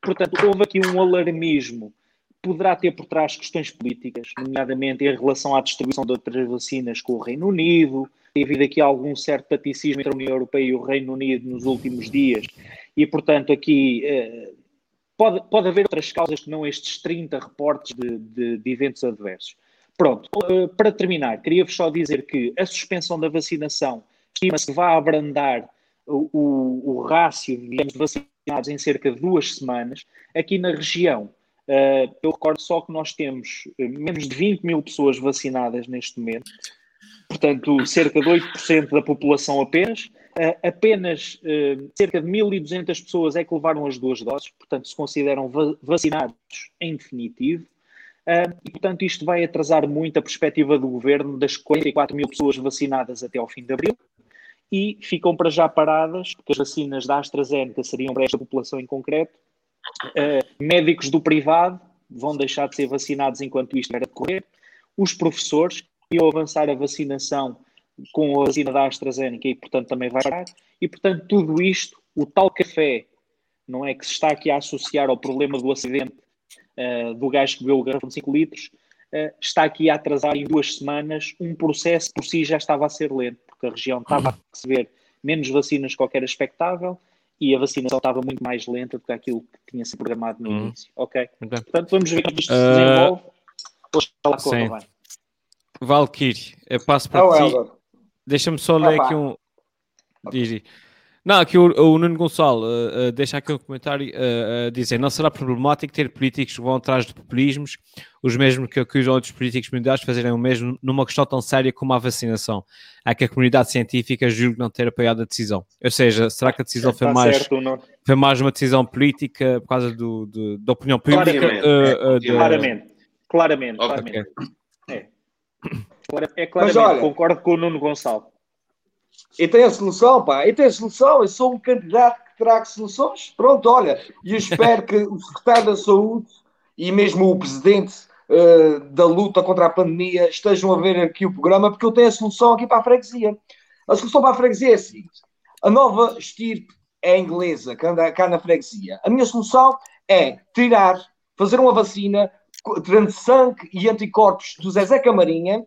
Portanto, houve aqui um alarmismo. Poderá ter por trás questões políticas, nomeadamente em relação à distribuição de outras vacinas com o Reino Unido. Tem havido aqui algum certo taticismo entre a União Europeia e o Reino Unido nos últimos dias. E, portanto, aqui eh, pode, pode haver outras causas que não estes 30 reportes de, de, de eventos adversos. Pronto, eh, para terminar, queria-vos só dizer que a suspensão da vacinação estima-se que vai abrandar o, o, o rácio, de vacinados em cerca de duas semanas. Aqui na região, eh, eu recordo só que nós temos eh, menos de 20 mil pessoas vacinadas neste momento, portanto, cerca de 8% da população apenas. Apenas uh, cerca de 1.200 pessoas é que levaram as duas doses, portanto, se consideram va vacinados em definitivo. Uh, e, portanto, isto vai atrasar muito a perspectiva do governo das 44 mil pessoas vacinadas até ao fim de abril e ficam para já paradas, porque as vacinas da AstraZeneca seriam para esta população em concreto. médicos do privado vão deixar de ser vacinados enquanto isto era decorrer. Os professores iam avançar a vacinação com a vacina da AstraZeneca e, portanto, também vai parar. E, portanto, tudo isto, o tal café, não é que se está aqui a associar ao problema do acidente uh, do gajo que bebeu o garrafão de 5 litros, uh, está aqui a atrasar em duas semanas um processo que por si já estava a ser lento, porque a região estava a receber menos vacinas que era expectável e a vacinação estava muito mais lenta do que aquilo que tinha sido programado no Uhum. início. Ok? Ok. Portanto, vamos ver como isto se Uh, desenvolve. Oxalá corra sim. bem. Valkyrie, eu passo para Oh, ti. Helder. Deixa-me só ler Opa. aqui um. Diz. Não, aqui o, o Nuno Gonçalo uh, uh, deixa aqui um comentário uh, uh, dizer: não será problemático ter políticos que vão atrás de populismos, os mesmos que acusam outros políticos mundiais de fazerem o mesmo numa questão tão séria como a vacinação. É que a comunidade científica julga não ter apoiado a decisão. Ou seja, será que a decisão foi Está mais, certo, foi mais uma decisão política por causa do, do- da opinião pública? Claramente. uh, uh, de- Claramente. Claramente. Ok. claramente. É. Clara- É claramente, olha- concordo com o Nuno Gonçalo. E tem a solução, pá. E tem a solução. Eu sou um candidato que traga soluções. Pronto, olha. E eu espero que o secretário da Saúde e mesmo o presidente eh, da luta contra a pandemia estejam a ver aqui o programa, porque eu tenho a solução aqui para a freguesia. A solução para a freguesia é a seguinte: a nova estirpe é inglesa, que anda cá na freguesia. A minha solução é tirar, fazer uma vacina tirando sangue e anticorpos do Zezé Camarinha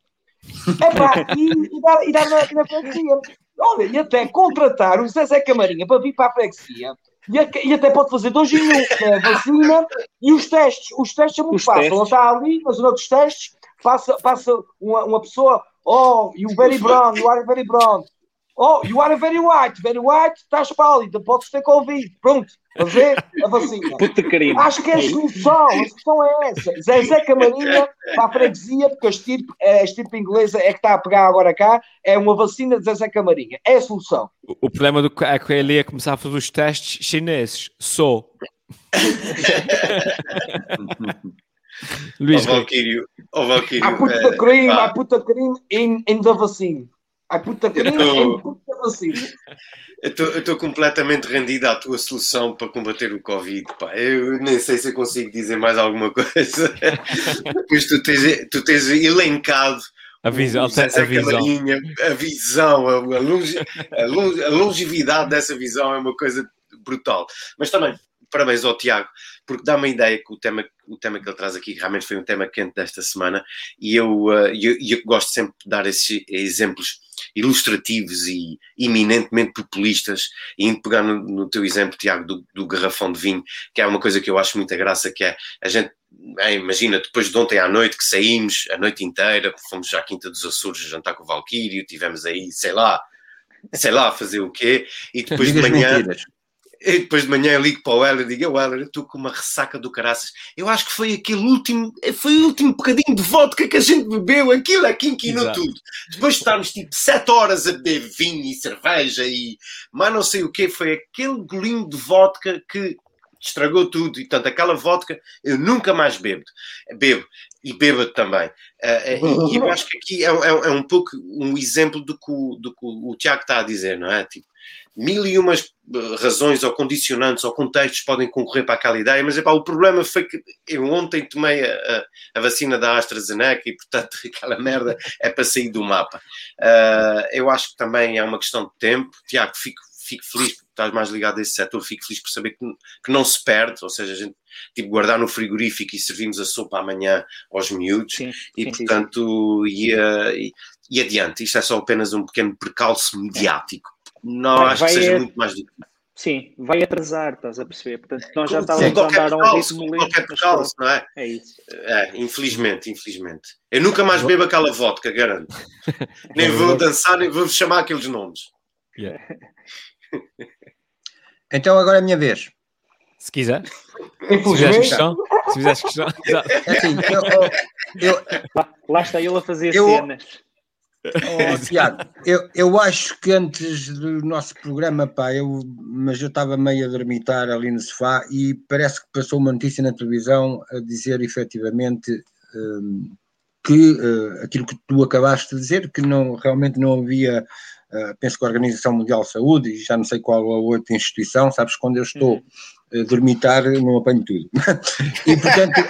Epá, e, e dar, e dar na, na freguesia. Olha, e até contratar o Zezé Camarinha para vir para a freguesia. E, e até pode fazer dois em um, que é a vacina e os testes. Os testes são muito Os fáceis. testes. Ele está ali, mas os outros testes, passa, passa uma, uma pessoa, oh, you very brown, you are very brown. Oh, you are very white, very white, estás pálida, podes ter Covid. Pronto, fazer a vacina. Puta carinho. Acho que é a solução, a solução é essa. Zezé Camarinha para a freguesia, porque a estirpe, a estirpe inglesa é que está a pegar agora cá, é uma vacina de Zezé Camarinha. É a solução. O- O problema do, é que ele ia começar a fazer os testes chineses. Sou. Ó Luís, Valkyrio, ó Valkyrio, I put eh, the cream, pá, I put the cream in, in the vaccine. I put the cream Eu estou completamente rendido à tua solução para combater o Covid. Pá. Eu nem sei se eu consigo dizer mais alguma coisa. pois tu tens, tu tens elencado a visão, Zezé a visão. Camarinha, a visão, a, a longe- a longe- a longevidade dessa visão é uma coisa brutal. Mas também, parabéns ao Tiago, porque dá-me a ideia que o tema, o tema que ele traz aqui realmente foi um tema quente desta semana e eu, eh, eu, eu gosto sempre de dar esses exemplos ilustrativos e eminentemente populistas e indo pegar no, no teu exemplo, Tiago, do, do garrafão de vinho, que é uma coisa que eu acho muita graça, que é a gente é, imagina, depois de ontem à noite que saímos a noite inteira, fomos já à Quinta dos Açores jantar com o Valquírio, tivemos aí, sei lá, sei lá, fazer o quê, e depois de manhã. mentiras. E depois de manhã eu ligo para o Heller e digo, "Ô, Heller, eu estou com uma ressaca do caraças. Eu acho que foi aquele último, foi o último bocadinho de vodka que a gente bebeu, aquilo aqui inquinou Exato. tudo. Depois de estarmos tipo sete horas a beber vinho e cerveja e mais não sei o quê, foi aquele golinho de vodka que estragou tudo. E tanto aquela vodka eu nunca mais bebo. Bebo. E bêbado também. Ah, e e eu acho que aqui é, é- é um pouco um exemplo do que, o, do que o Tiago está a dizer, não é? Tipo, mil e umas eh, razões ou condicionantes ou contextos podem concorrer para aquela ideia, mas epá, o problema foi que eu ontem tomei a, a- a vacina da AstraZeneca e, portanto, aquela merda é para sair do mapa. Ah, eu acho que também é uma questão de tempo. Tiago, fico, fico feliz porque estás mais ligado a esse setor, fico feliz por saber que, que não se perde, ou seja, a gente tipo, guardar no frigorífico e servimos a sopa amanhã aos miúdos Sim, e sim, sim, portanto e, eh, e, e adiante, isto é só apenas um pequeno percalço mediático não Vai- acho que seja é- muito mais do que Sim, vai atrasar, estás a perceber? Portanto, nós já estávamos a qualquer andar a um ritmo lento. qualquer percalço, não é? É isso. É, infelizmente, infelizmente. Eu nunca mais bebo aquela vodka, garanto. Nem vou dançar, nem vou chamar aqueles nomes. Yeah. Então agora é a minha vez. Se quiser. Se fizeres questão. Se fizeres questão. Exato. É assim, eu, eu, Lá, lá está ele a fazer Eu- cenas. Oh, Tiago, eu, eu acho que antes do nosso programa, pá, eu, mas eu estava meio a dormitar ali no sofá e parece que passou uma notícia na televisão a dizer efetivamente hum, que eh, aquilo que tu acabaste de dizer, que não, realmente não havia, eh, penso que a Organização Mundial de Saúde, e já não sei qual a outra instituição, sabes, quando eu estou a dormitar não apanho tudo. e portanto,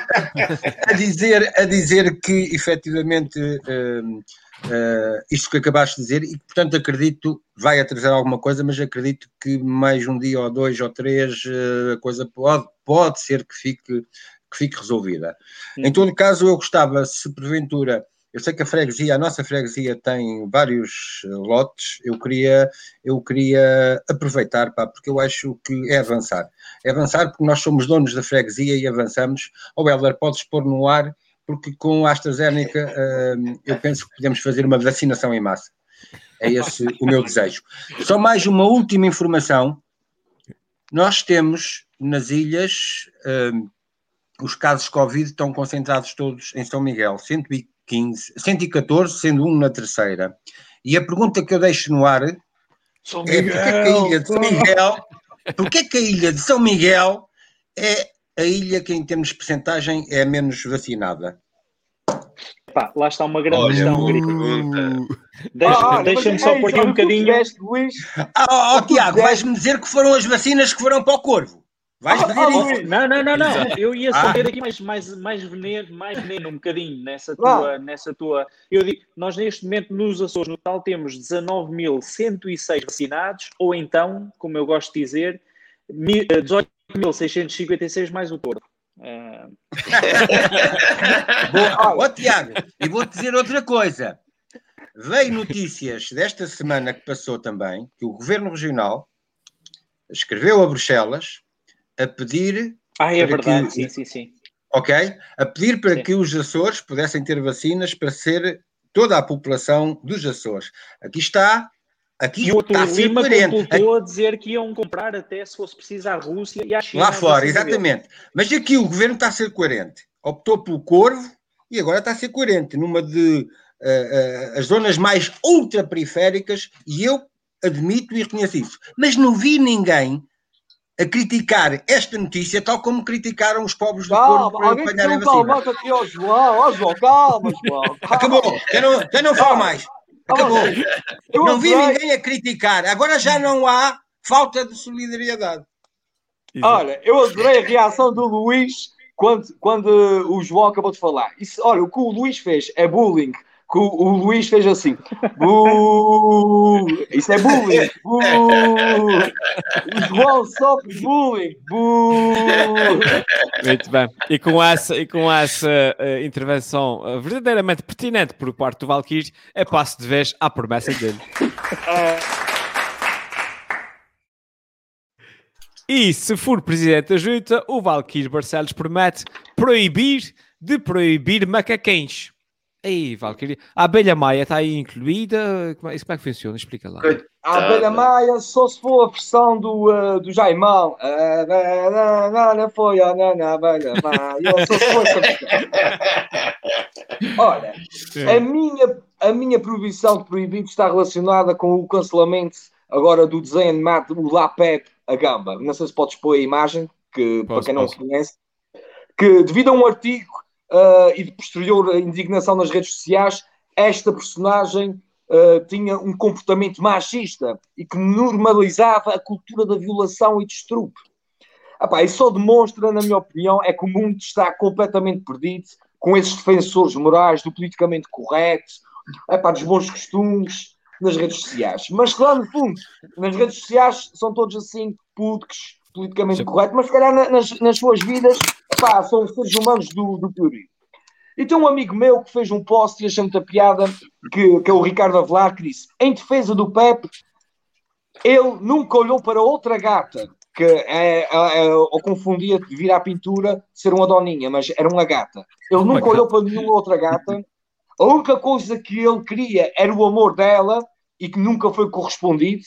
a dizer, a dizer que efetivamente hum, Uh, isto que acabaste de dizer, e portanto acredito, vai atrasar alguma coisa, mas acredito que mais um dia ou dois ou três uh, a coisa pode, pode ser que fique, que fique resolvida. Em todo caso, eu gostava, se porventura, eu sei que a freguesia, a nossa freguesia tem vários uh, lotes, eu queria, eu queria aproveitar, pá, porque eu acho que é avançar. É avançar porque nós somos donos da freguesia e avançamos. Ou oh, Helder, podes pôr no ar porque com a AstraZeneca uh, eu penso que podemos fazer uma vacinação em massa. É esse o meu desejo. Só mais uma última informação. Nós temos nas ilhas uh, os casos Covid estão concentrados todos em São Miguel, 115, 114, sendo um na terceira. E a pergunta que eu deixo no ar São é porque é que a ilha de São Miguel, porque é que a ilha de São Miguel é a ilha que, em termos de percentagem, é a menos vacinada? Pá, lá está uma grande Olha, questão, pergunta. Deixa- Ah, olha, Deixa-me mas só pôr aqui um bocadinho. tiveste, Luís. Ah, ó, Tu Tiago, vais-me dizer que foram as vacinas que foram para o Corvo. Vais Ah, dizer ah, isso. Não, não, não, não. Exato. Eu ia Ah. só ter aqui mais, mais, mais, veneno, mais veneno um bocadinho nessa tua, nessa tua. Eu digo, nós neste momento nos Açores no total temos 19.106 vacinados, ou então, como eu gosto de dizer, mi- eh, 18.656 mais o touro. Ah, Boa. Ó, Tiago, e vou-te dizer outra coisa. Veio notícias desta semana que passou também que o Governo Regional escreveu a Bruxelas a pedir, ah, é Para verdade, que- sim, sim, sim. ok? A pedir para Sim. que os Açores pudessem ter vacinas para ser toda a população dos Açores. Aqui está, aqui E o está a Arthur ser Lima coerente. completou a dizer que iam comprar até, se fosse preciso, à Rússia e à China. Lá fora, exatamente. Mas aqui o governo está a ser coerente. Optou pelo Corvo e agora está a ser coerente numa de eh, eh, as zonas mais ultraperiféricas e eu admito e reconheço isso. Mas não vi ninguém a criticar esta notícia tal como criticaram os pobres do Corvo Calma, para apanharem a vacina. aqui ao João. Ó João, calma, João. calma. Acabou, já não, já não falo mais. Acabou. Eu Não vi adorei- ninguém a criticar. Agora já não há falta de solidariedade. Olha, eu adorei a reação do Luís quando, quando o João acabou de falar. Isso, olha, o que o Luís fez é bullying. Que o, o Luís fez assim. Bu! Isso é bullying. Bu! O João sofre bullying. Bu! Muito bem. E com essa, e com essa eh, intervenção eh, verdadeiramente pertinente por parte do Valkyrie, é passo de vez à promessa dele. E se for presidente da junta, o Valquírio Barcelos promete proibir de proibir macaquinhos. Aí, Valquírio, a abelha maia está aí incluída? Como é, como é que funciona? Explica lá. A abelha maia só se for a versão do, uh, do Jaimão. A abelha maia foi a nana abelha maia. Só se for essa versão. Olha, a minha, a minha proibição de proibido está relacionada com o cancelamento agora do desenho animado, o La Pep, a Gamba. Não sei se podes pôr a imagem, que para Posso, quem não posso. conhece, que devido a um artigo ah, e de posterior indignação nas redes sociais, esta personagem ah, tinha um comportamento machista e que normalizava a cultura da violação e de estrupe. Epá, isso só demonstra, na minha opinião, é que o mundo está completamente perdido com esses defensores morais do politicamente correto, epá, dos bons costumes nas redes sociais. Mas que lá no fundo, nas redes sociais são todos assim, putos, politicamente Sim. corretos, mas se calhar na- nas, nas suas vidas, epá, são seres humanos do, do piorito. E tem um amigo meu que fez um post e achei muita piada, que, que é o Ricardo Avelar, que disse, em defesa do Pep, ele nunca olhou para outra gata, que é, é, é, ou confundia de vir à pintura ser uma doninha, mas era uma gata. Ele Uma nunca olhou para nenhuma outra gata. A única coisa que ele queria era o amor dela e que nunca foi correspondido.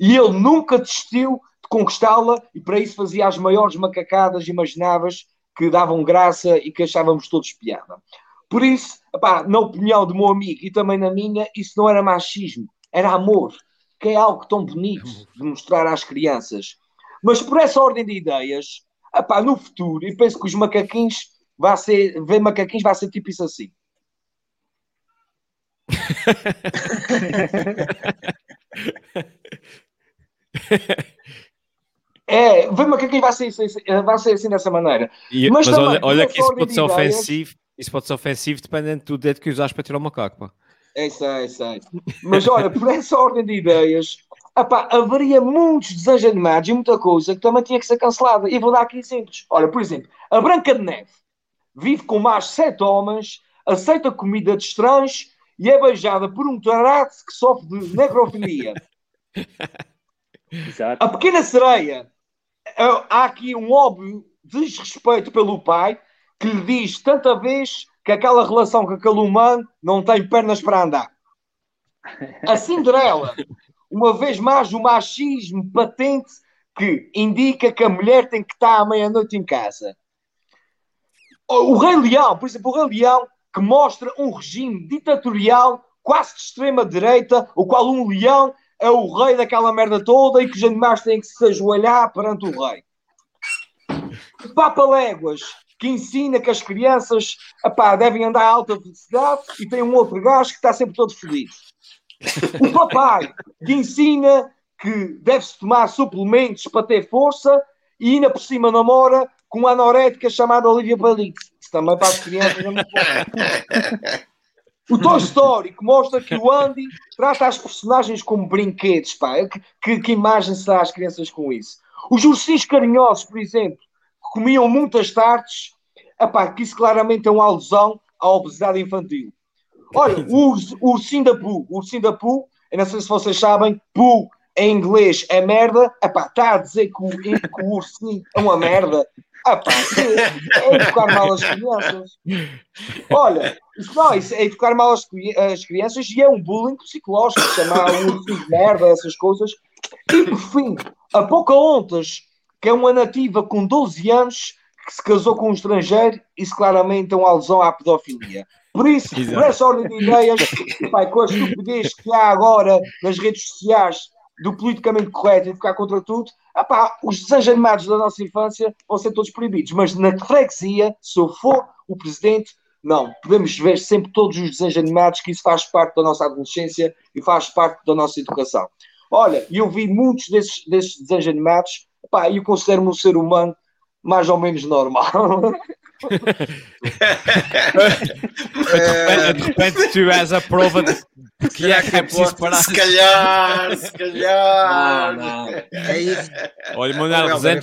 E ele nunca desistiu de conquistá-la e para isso fazia as maiores macacadas imagináveis que davam graça e que achávamos todos piada. Por isso, epá, na opinião do meu amigo e também na minha, isso não era machismo, era amor, que é algo tão bonito de mostrar às crianças. Mas por essa ordem de ideias, epá, no futuro, e penso que os macaquinhos vai ser, ver macaquinhos vai ser tipo isso assim. É, ver macaquinhos vai ser, assim- vai ser assim dessa maneira. E- Mas mas também, olha, olha que isso pode de ser ideias- ofensivo. Isso pode ser ofensivo dependendo do dedo que usares para tirar o macaco. Pá. É isso, é isso, é isso. Mas olha, por essa ordem de ideias, epá, haveria muitos desenhos animados e muita coisa que também tinha que ser cancelada. E vou dar aqui exemplos. Olha, por exemplo, a Branca de Neve vive com mais sete homens, aceita comida de estranhos e é beijada por um tarado que sofre de necrofilia. Exato. A Pequena Sereia, é- há aqui um óbvio desrespeito pelo pai que lhe diz tanta vez que aquela relação com aquele humano não tem pernas para andar. A Cinderela, uma vez mais, o machismo patente que indica que a mulher tem que estar à meia-noite em casa. O Rei Leão, por exemplo, o Rei Leão, que mostra um regime ditatorial quase de extrema-direita, o qual um leão é o rei daquela merda toda e que os animais têm que se ajoelhar perante o rei. Papa Léguas, que ensina que as crianças devem andar a alta velocidade e tem um outro gajo que está sempre todo fodido. O papai, que ensina que deve-se tomar suplementos para ter força e ainda por cima namora com uma anorética chamada Olivia. Isso também para as crianças é muito. O Toy Story, que mostra que o Andy trata as personagens como brinquedos, pá. Que, que, que imagem se dá às crianças com isso? Os ursinhos carinhosos, por exemplo, que comiam muitas tartes, epá, que isso claramente é uma alusão à obesidade infantil. Olha, o, o ursinho da Pooh, o ursinho da Pooh, eu não sei se vocês sabem, Pooh em inglês é merda, epá, está a dizer que o, que o ursinho é uma merda. Epá, que é educar mal as crianças. Olha, isso não, isso é educar mal as, as crianças e é um bullying psicológico, chamar ursinho de merda, essas coisas. E por fim, a Pocahontas, que é uma nativa com 12 anos, que se casou com um estrangeiro, isso claramente é uma alusão à pedofilia. Por isso, por essa ordem de ideias, pai, com a estupidez que há agora nas redes sociais do politicamente correto e de ficar contra tudo, os desenhos animados da nossa infância vão ser todos proibidos. Mas na freguesia, se eu for o presidente, não, podemos ver sempre todos os desenhos animados, que isso faz parte da nossa adolescência e faz parte da nossa educação. Olha, eu vi muitos desses, desses desenhos animados, e eu considero-me um ser humano mais ou menos normal. De repente, de repente tu és a prova de que é que é preciso parar. Se calhar, se calhar. Não, não. É isso. Olha, Manuel eh,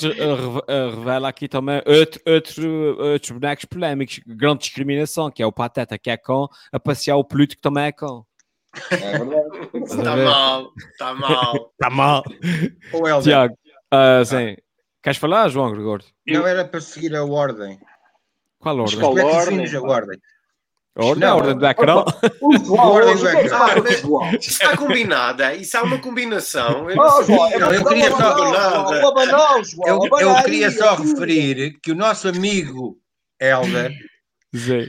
eh, revela aqui também outro, outro, outros bonecos polémicos, grande discriminação, que é o Pateta, que é cão, a passear o Pluto, que também é cão. É verdade. Está mal, está mal. Está mal. O Helder, Tiago, ah, sim. Queres falar, João Gregório? Não era para seguir a ordem. Qual ordem? Qual é que ordem, a pá? ordem? A ordem, a Não, ordem do Ordem é que se do passa com o ecrã. João? Isso está combinado, é? Isso há uma combinação. Eu João, Não, eu queria só- Eu, queria só referir que o nosso amigo Helder,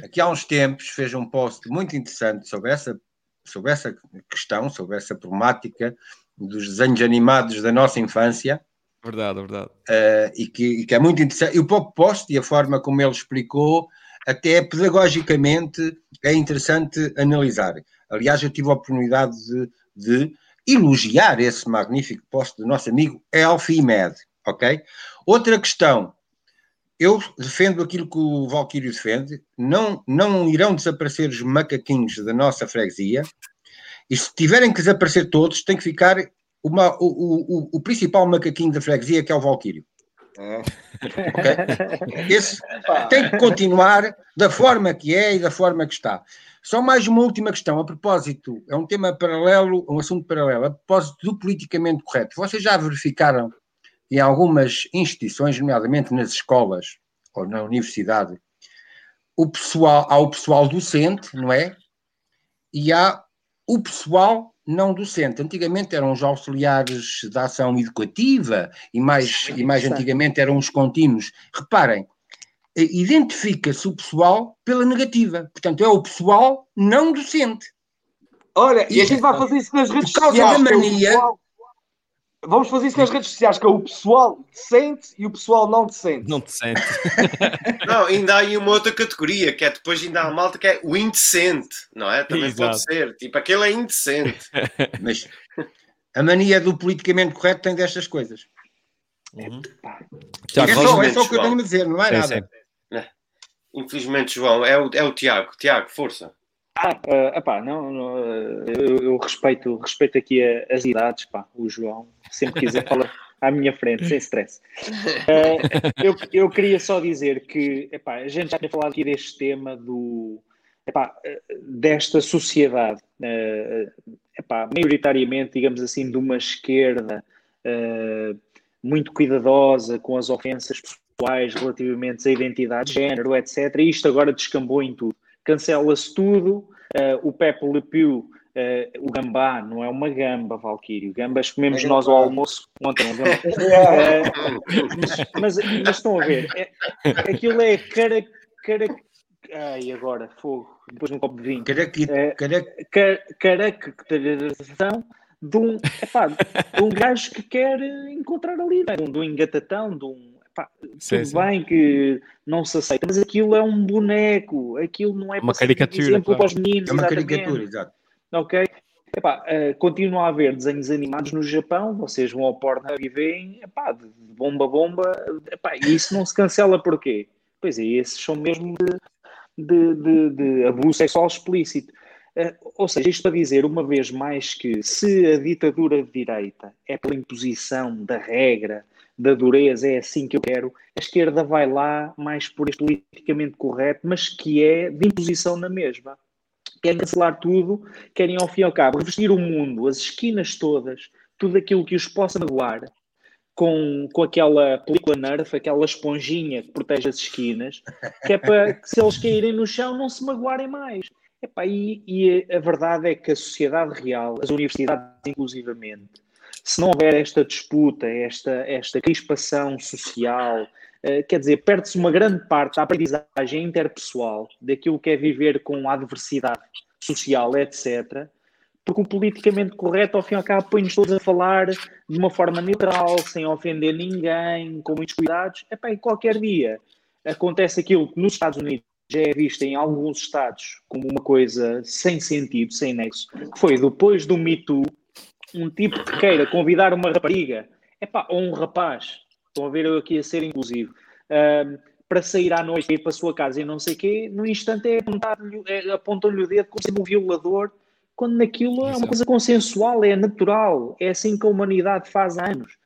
aqui há uns tempos, fez um post muito interessante sobre essa, sobre essa questão, sobre essa problemática dos desenhos animados da nossa infância. Verdade, verdade. eh, e, que, e que é muito interessante. E o próprio post e a forma como ele explicou, até pedagogicamente é interessante analisar. Aliás, eu tive a oportunidade de, de elogiar esse magnífico post do nosso amigo Elfie Med, ok? Outra questão, eu defendo aquilo que o Valquírio defende, não, não irão desaparecer os macaquinhos da nossa freguesia, e se tiverem que desaparecer todos, tem que ficar uma, o, o, o, principal macaquinho da freguesia, que é o Valquírio. É. Ok? Esse tem que continuar da forma que é e da forma que está. Só mais uma última questão, a propósito, é um tema paralelo, um assunto paralelo, a propósito do politicamente correto. Vocês já verificaram em algumas instituições, nomeadamente nas escolas ou na universidade, o pessoal, há o pessoal docente, não é? E há o pessoal não docente. Antigamente eram os auxiliares da ação educativa e mais, e mais antigamente eram os contínuos. Reparem, eh, identifica-se o pessoal pela negativa. Portanto, é o pessoal não docente. Olha, e a gente vai fazer isso nas redes Por causa sociais. da é mania- pessoal- Vamos fazer isso nas redes sociais, que é o pessoal decente e o pessoal não decente. Não te sente. Não, ainda há aí uma outra categoria, que é depois ainda há a malta que é o indecente, não é? Também Exato. pode ser. Tipo, aquele é indecente. Mas a mania do politicamente correto tem destas coisas. Tiago, é, vamos- só, é só o que eu tenho a dizer, não é Sim, nada. sim. Infelizmente, João, é o, é o Tiago. Tiago, força. Ah, ah, epá, não, não, ah, eu, eu respeito, respeito aqui a- as idades, pá, o João, sempre quiser falar à minha frente, sem stress. Ah, eu, eu queria só dizer que, epá, a gente já tem falado aqui deste tema do, epá, desta sociedade, ah, epá, maioritariamente, digamos assim, de uma esquerda ah, muito cuidadosa com as ofensas pessoais relativamente à identidade de género, etc. E isto agora descambou em tudo cancela-se tudo. eh, o Pepe Le Pew, eh, o gambá, não é uma gamba, Valkyrie. Gambas comemos É nós ao almoço ontem. Eh, mas, mas estão a ver, é, aquilo é cara, cara. Ai, agora, fogo, depois de um copo de vinho. Ca- Caracterização de um, epá, de um gajo que quer encontrar ali, é? de um engatatão, de um. Sim, tudo sim. bem que não se aceita, mas aquilo é um boneco, aquilo não é Uma caricatura, exemplo claro. para os meninos. é uma exatamente. caricatura, exato. Ok? Epá, eh, continua a haver desenhos animados no Japão, vocês vão ao Pornhub e veem, epá, de bomba a bomba, epá, e isso não se cancela porquê? Pois é, esses são mesmo de, de, de- de abuso sexual explícito. Eh, ou seja, isto para dizer uma vez mais que se a ditadura de direita é pela imposição da regra, da dureza, é assim que eu quero, a esquerda vai lá mais por este politicamente correto, mas que é de imposição na mesma querem cancelar tudo, querem ao fim e ao cabo revestir o mundo, as esquinas todas, tudo aquilo que os possa magoar, com, com aquela película Nerf, aquela esponjinha que protege as esquinas, que é para que se eles caírem no chão não se magoarem mais. Epá, e, e a verdade é que a sociedade real, as universidades inclusivamente, se não houver esta disputa, esta, esta crispação social, eh, quer dizer, perde-se uma grande parte da aprendizagem interpessoal, daquilo que é viver com a adversidade social, etc. Porque o politicamente correto, ao fim e ao cabo, põe-nos todos a falar de uma forma neutral, sem ofender ninguém, com muitos cuidados. Epá, e qualquer dia acontece aquilo que nos Estados Unidos já é visto em alguns estados como uma coisa sem sentido, sem nexo, que foi depois do Me Too, um tipo que queira convidar uma rapariga, epá, ou um rapaz, estão a ver eu aqui a ser inclusivo, ahm, para sair à noite, ir para a sua casa e não sei o quê, no instante é apontar-lhe- é, apontam-lhe o dedo como sendo um violador, quando naquilo é uma Exato. coisa consensual, é natural, é assim que a humanidade faz há anos.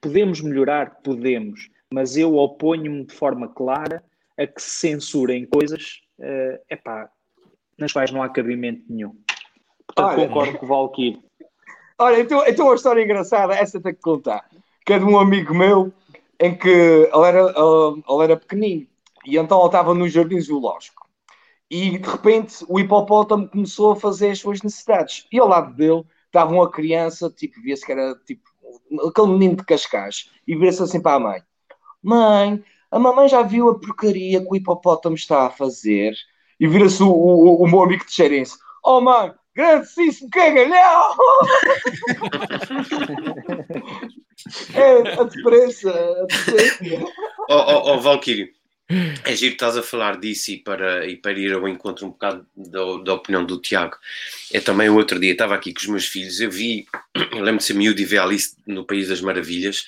Podemos melhorar? Podemos, mas eu oponho-me de forma clara a que se censurem coisas eh, epá, nas quais não há cabimento nenhum. Portanto, Olha, concordo com o Valkyrie. Olha, então, então uma história engraçada, essa tem que contar. Que é de um amigo meu em que ela era, ela era pequenino. E então ela estava no jardim zoológico e de repente o hipopótamo começou a fazer as suas necessidades. E ao lado dele estava uma criança, tipo, via-se que era tipo aquele menino de Cascais. E vira-se assim para a mãe: Mãe, a mamãe já viu a porcaria que o hipopótamo está a fazer? E vira-se o, o, o meu amigo de Xeirense: Oh, mãe, grandíssimo cagalhão! é a depressa, a depressa. Ó oh, oh, Valkyrie, é giro que estás a falar disso e para, e para ir ao encontro um bocado da, da opinião do Tiago. É também o outro dia, estava aqui com os meus filhos, eu vi, eu lembro de ser miúdo e ver Alice no País das Maravilhas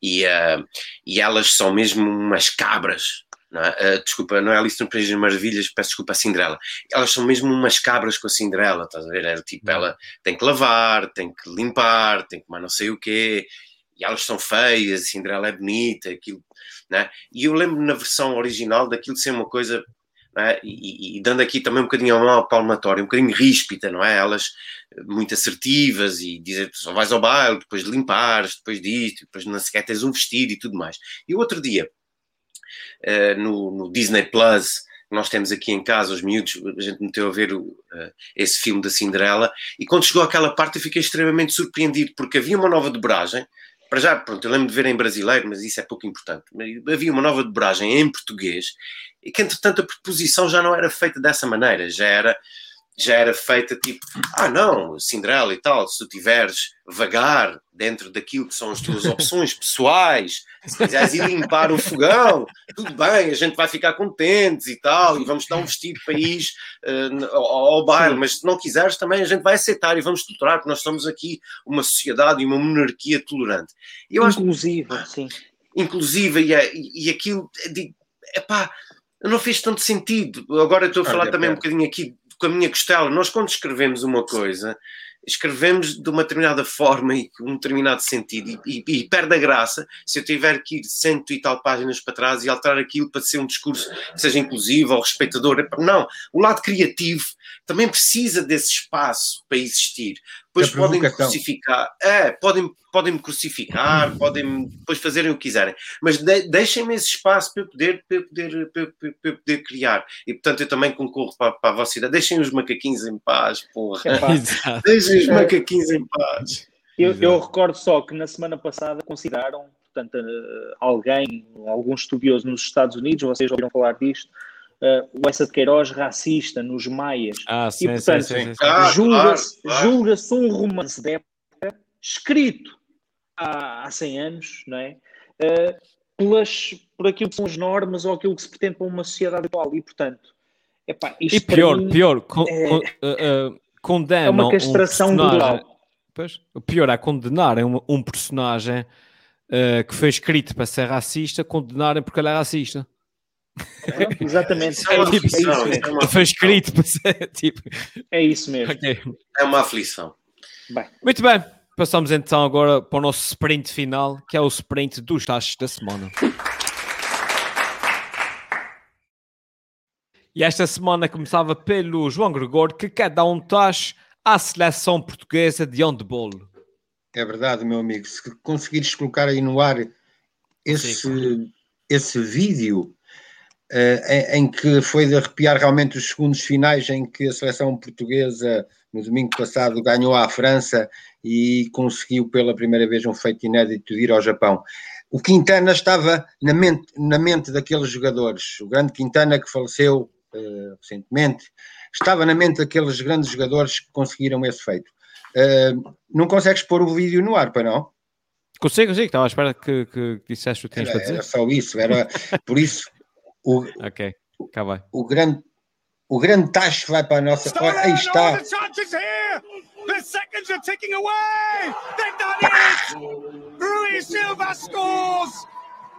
e, uh, e elas são mesmo umas cabras. Não é? uh, desculpa, não é Alice no País das Maravilhas, peço desculpa, a Cinderela. Elas são mesmo umas cabras com a Cinderela, estás a ver? É, tipo, ela tem que lavar, tem que limpar, tem que mais não sei o quê e elas são feias, a Cinderela é bonita, aquilo, né? E eu lembro na versão original daquilo ser uma coisa, e, e, e, dando aqui também um bocadinho ao palmatório, um bocadinho ríspida, não é? Elas eh, muito assertivas e dizer só vais ao baile, depois de limpares, depois disto, depois não sequer tens um vestido e tudo mais. E o outro dia, uh, no, no, Disney Plus, nós temos aqui em casa, os miúdos, a gente meteu a ver o, uh, esse filme da Cinderela, e quando chegou àquela parte eu fiquei extremamente surpreendido, porque havia uma nova dobragem, para já, pronto, eu lembro de ver em brasileiro, mas isso é pouco importante. Havia uma nova dobragem em português e que, entretanto, a preposição já não era feita dessa maneira, já era já era feita tipo, ah não, Cinderela e tal, se tu tiveres vagar dentro daquilo que são as tuas opções pessoais, se quiseres ir limpar o fogão, tudo bem, a gente vai ficar contentes e tal, e vamos dar um vestido país uh, ao, ao baile, mas se não quiseres também a gente vai aceitar e vamos tolerar, porque nós somos aqui uma sociedade e uma monarquia tolerante. Eu inclusiva, acho, sim. Inclusiva, e, é, e, e aquilo, é pá, não fez tanto sentido. Agora estou a falar também um bocadinho aqui com a minha costela, nós quando escrevemos uma coisa, escrevemos de uma determinada forma e com um determinado sentido e, e, e, perde a graça se eu tiver que ir cento e tal páginas para trás e alterar aquilo para ser um discurso que seja inclusivo ou respeitador. Não, o lado criativo também precisa desse espaço para existir. Depois podem me crucificar, é, podem, podem me crucificar, podem depois fazerem o que quiserem, mas de, deixem-me esse espaço para eu poder, para eu poder, para eu, para eu poder criar. E portanto eu também concorro para, para a vossa ideia. Deixem os macaquinhos em paz, porra. É, deixem os macaquinhos em paz. Eu, eu, recordo só que na semana passada consideraram, portanto, eh, alguém, algum estudioso nos Estados Unidos, vocês ouviram falar disto, uh, o Essa de Queiroz racista nos Maias. Ah, sim, e, portanto, sim, sim, sim. julga-se julga um romance de época escrito há, há 100 anos, não é? Uh, pelas, por aquilo que são as normas ou aquilo que se pretende para uma sociedade atual. E, portanto, epá, e pior, mim, pior, con, é, con, uh, condenam é uma castração um personagem, pois, o pior é condenarem um, um personagem uh, que foi escrito para ser racista, condenarem porque ele é racista. É, exatamente. É, uma tipo, aflição, é uma foi escrito ser tipo. É isso mesmo. Okay. É uma aflição. Bem. Muito bem. Passamos então agora para o nosso sprint final, que é o sprint dos taxas da semana. E esta semana começava pelo João Gregor, que quer dar um tacho à seleção portuguesa de handball. É verdade, meu amigo. Se conseguires colocar aí no ar esse, esse vídeo uh, em, em, que foi de arrepiar realmente os segundos finais, em que a seleção portuguesa, no domingo passado, ganhou à França e conseguiu pela primeira vez um feito inédito de ir ao Japão. O Quintana estava na mente, na mente daqueles jogadores, o grande Quintana que faleceu uh, recentemente, estava na mente daqueles grandes jogadores que conseguiram esse feito. Uh, não consegues pôr o vídeo no ar, para não? Consigo, consigo, estava à espera que, que disseste o que tinhas para dizer. Era só isso, era por isso o, ok, cá vai. O grande, o grande tacho vai para a nossa. Olha, aí está. The seconds are ticking away. They've done it. Rui Silva scores,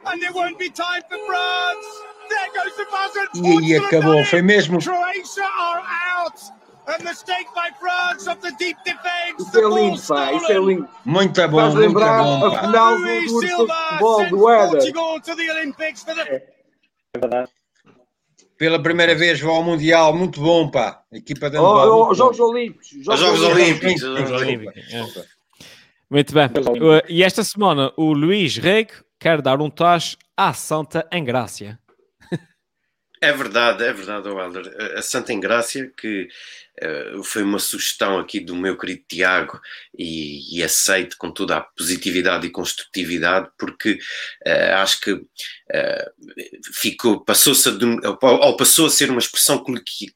and it won't be time for France. There goes the buzzer. E acabou, foi mesmo. Croatia are out. A mistake by France of the deep defense. Isso é lindo, pá, isso é lindo. Muito bom, Faz muito lembrar bom. a final do futebol do Éder. Verdade. Pela primeira vez vão ao Mundial, muito bom, pá. Equipa de oh, oh, Jogos Olímpicos. Jogos, Jogos Olímpicos. Jogos Olímpicos. É. Muito bem. E esta semana o Luís Rego quer dar um tacho à Santa Engrácia. É verdade, é verdade, Helder. A Santa Engrácia, que uh, foi uma sugestão aqui do meu querido Tiago e, e aceito com toda a positividade e construtividade, porque uh, acho que uh, ficou, passou-se ou passou a ser uma expressão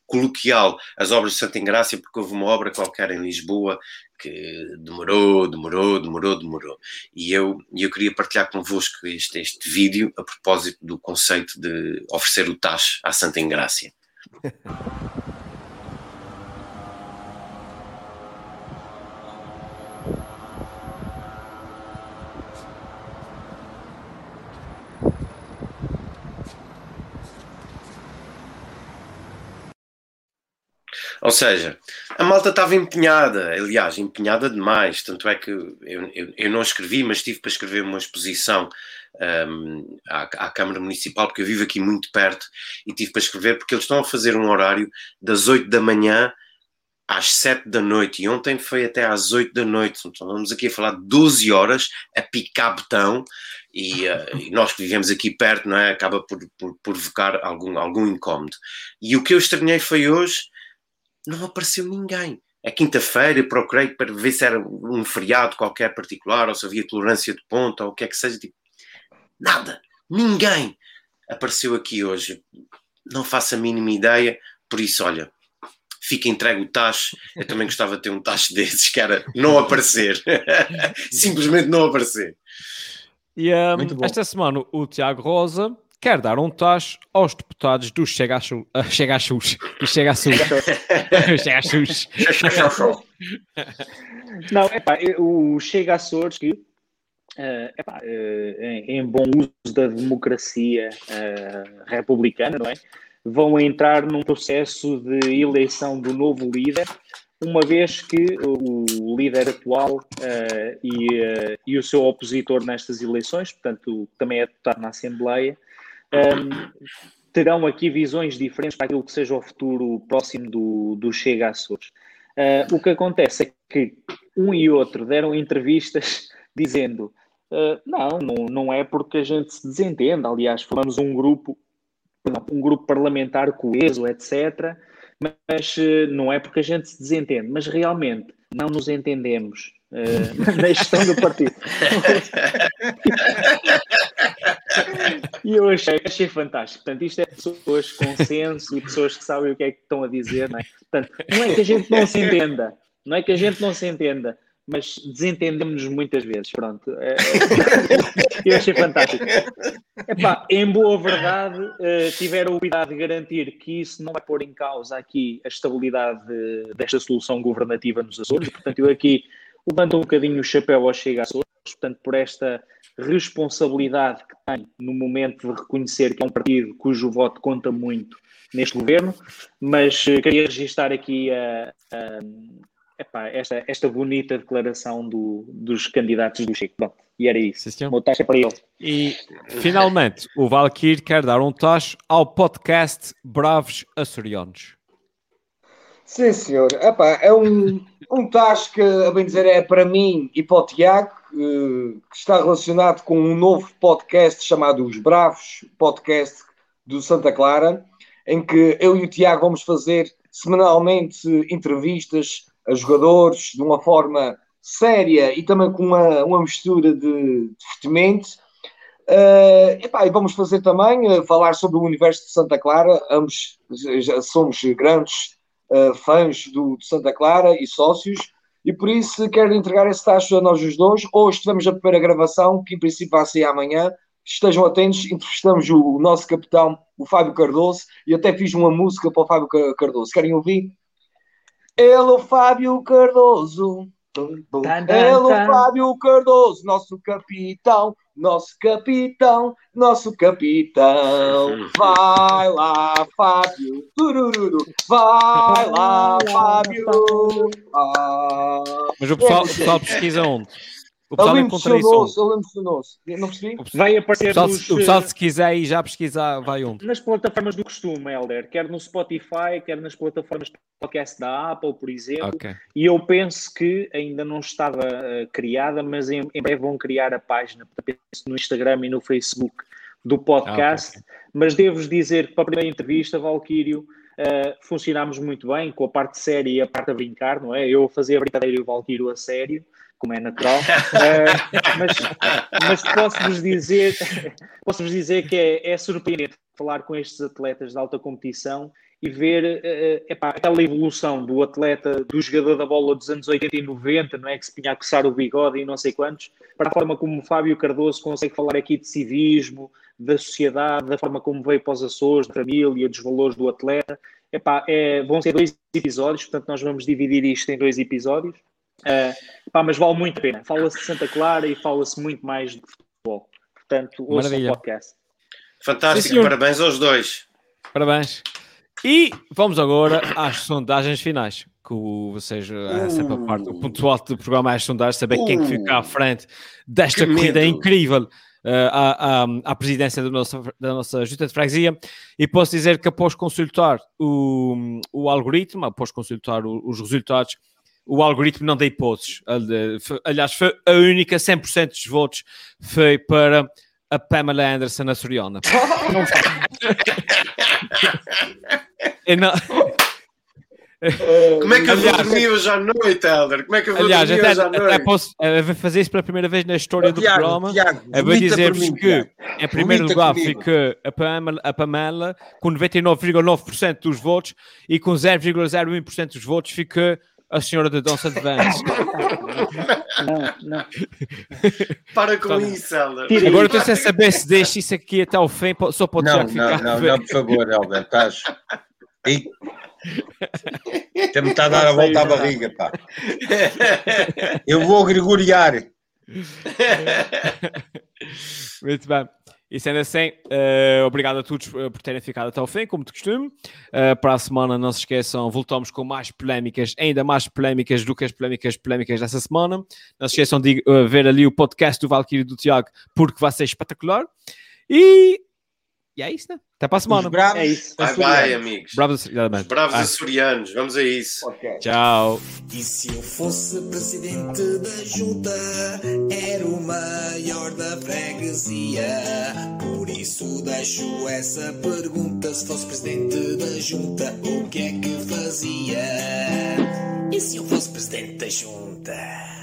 coloquial as obras de Santa Engrácia, porque houve uma obra qualquer em Lisboa que demorou, demorou, demorou, demorou. E eu, eu queria partilhar convosco este, este vídeo a propósito do conceito de oferecer o tacho à Santa Engrácia. Ou seja, a malta estava empenhada, aliás, empenhada demais. Tanto é que eu, eu, eu não escrevi, mas tive para escrever uma exposição um, à, à, Câmara Municipal, porque eu vivo aqui muito perto, e tive para escrever porque eles estão a fazer um horário das 8 da manhã às 7 da noite, e ontem foi até às 8 da noite. Então, vamos aqui a falar de 12 horas a picar botão. E, uh, e, nós que vivemos aqui perto, não é? Acaba por, por, por provocar algum, algum incómodo. E o que eu estranhei foi hoje não apareceu ninguém. É quinta-feira, procurei para ver se era um feriado qualquer particular, ou se havia tolerância de ponta, ou o que é que seja. Tipo, nada, ninguém apareceu aqui hoje. Não faço a mínima ideia, por isso, olha, fica entregue o tacho. Eu também gostava de ter um tacho desses, que era não aparecer. Simplesmente não aparecer. E um, esta semana o Tiago Rosa quer dar um tacho aos deputados do Chega a Chus. Uh, chega a Chus. Do Chega a Chus. chega a Chus. Não, é pá, o Chega a Açores que, uh, epá, uh, em, em, bom uso da democracia uh, republicana, não é? Vão entrar num processo de eleição do novo líder, uma vez que o líder atual uh, e, uh, e o seu opositor nestas eleições, portanto, também é deputado na Assembleia, um, terão aqui visões diferentes para aquilo que seja o futuro próximo do, do Chega Açores. Uh, o que acontece é que um e outro deram entrevistas dizendo uh, não, não, não é porque a gente se desentende, aliás, formamos um grupo, um grupo parlamentar coeso, etc., mas uh, não é porque a gente se desentende, mas realmente não nos entendemos uh, na gestão do partido. e eu achei, achei fantástico. Portanto, isto é pessoas com senso e pessoas que sabem o que é que estão a dizer, não é? Portanto, não é que a gente não se entenda, não é que a gente não se entenda, mas desentendemos-nos muitas vezes. Pronto. É, eu achei fantástico. Epá, em boa verdade, uh, tiveram o cuidado de garantir que isso não vai pôr em causa aqui a estabilidade de, desta solução governativa nos Açores. Portanto, eu aqui levanto um bocadinho o chapéu ao Chega Açores, portanto, por esta responsabilidade que tem no momento de reconhecer que é um partido cujo voto conta muito neste governo, mas uh, queria registrar aqui a, a, epá, esta, esta bonita declaração do, dos candidatos do Chico. Bom, e era isso. Sim, Uma taxa para ele. E finalmente, o Valkyrie quer dar um tacho ao podcast Bravos Açorianos. Sim, senhor. Epá, é um, um tacho que, a bem dizer, é para mim e para o Tiago, eh, que está relacionado com um novo podcast chamado Os Bravos, podcast do Santa Clara, em que eu e o Tiago vamos fazer semanalmente entrevistas a jogadores de uma forma séria e também com uma, uma mistura de divertimento. Uh, epá, e vamos fazer também uh, falar sobre o universo de Santa Clara. Ambos já somos grandes uh, fãs do, de Santa Clara e sócios, e por isso quero entregar esse tacho a nós os dois. Hoje tivemos a primeira gravação, que em princípio vai sair amanhã. Estejam atentos, entrevistamos o, o nosso capitão, o Fábio Cardoso, e até fiz uma música para o Fábio Cardoso. Querem ouvir? Ele, o Fábio Cardoso. Ele, o Fábio Cardoso, nosso capitão, nosso capitão, nosso capitão. Vai lá, Fábio. Turururu. Vai lá, Fábio. Ah. Mas o pessoal, o pessoal pesquisa onde? O pessoal Ele encontra isso. emocionou-se, ele emocionou-se. Não percebi? Vai O aparecer pessoal, nos, o pessoal, eh, se quiser e já pesquisar, vai onde? nas plataformas do costume, Helder, quer no Spotify, quer nas plataformas de podcast da Apple, por exemplo. Ok. E eu penso que ainda não estava eh, criada, mas em, em breve vão criar a página penso no Instagram e no Facebook do podcast. Mas devo-vos dizer que para a primeira entrevista, Valquírio, eh, funcionámos muito bem com a parte séria e a parte a brincar, não é? Eu fazia a brincadeira e o Valquírio a sério, como é natural. Eh, mas mas posso-vos dizer, posso-vos dizer que é, é surpreendente falar com estes atletas de alta competição e ver eh, epá, aquela evolução do atleta, do jogador da bola dos anos 80 e 90, não é? Que se punha a coçar o bigode e não sei quantos, para a forma como o Fábio Cardoso consegue falar aqui de civismo, da sociedade, da forma como veio para os Açores, da família, dos valores do atleta. Epá, é, vão ser dois episódios, portanto nós vamos dividir isto em dois episódios. Eh, pá, mas vale muito a pena. Fala-se de Santa Clara e fala-se muito mais de futebol. Portanto, ouçam o podcast. Fantástico, Sim, parabéns aos dois. Parabéns. E vamos agora às sondagens finais. Que o- vocês, é sempre a parte, o ponto alto do programa é as sondagens, saber quem que fica à frente desta corrida medo. incrível eh, à, à, à presidência da nossa, da nossa Junta de Freguesia. E posso dizer que após consultar o, o algoritmo, após consultar o- os resultados, o algoritmo não deu hipóteses. Foi- Aliás, foi a única 100% dos votos foi para a Pamela Anderson na Soriana. Eu não- Como é que eu vou dormir hoje à noite, Helder? Como é que eu vou Aliás, dormir até, hoje à até noite? posso eh, vou fazer isso pela primeira vez na história do Tiago, programa. Tiago, Eu vou dizer-vos que, Tiago. em primeiro Vomita lugar, comigo. fica a Pamela, a Pamela com 99,9% dos votos e com 0,01% dos votos fica a senhora de Vance. Não, não. Para com isso, Helder. Agora estou sem saber se deixa isso aqui até ao fim, só para o Não, não, não, não, por favor, Helder, estás. Ih. Até-me está a dar a volta à barriga, pá. Eu vou gregoriar. Muito bem. E sendo assim, eh, obrigado a todos eh, por terem ficado até ao fim, como de costume. Eh, para a semana, não se esqueçam, voltamos com mais polémicas, ainda mais polémicas do que as polémicas polémicas dessa semana. Não se esqueçam de eh, ver ali o podcast do Valkyrie do Tiago, porque vai ser espetacular. E, e é isso, né? Até para a Os semana. bravos. É isso. Bye bye, amigos. Bravos, Os bravos Ah, açorianos, vamos a isso. Ok. Tchau. E se eu fosse presidente da junta, era o maior da freguesia. Por isso deixo essa pergunta: se fosse presidente da junta, o que é que fazia? E se eu fosse presidente da junta?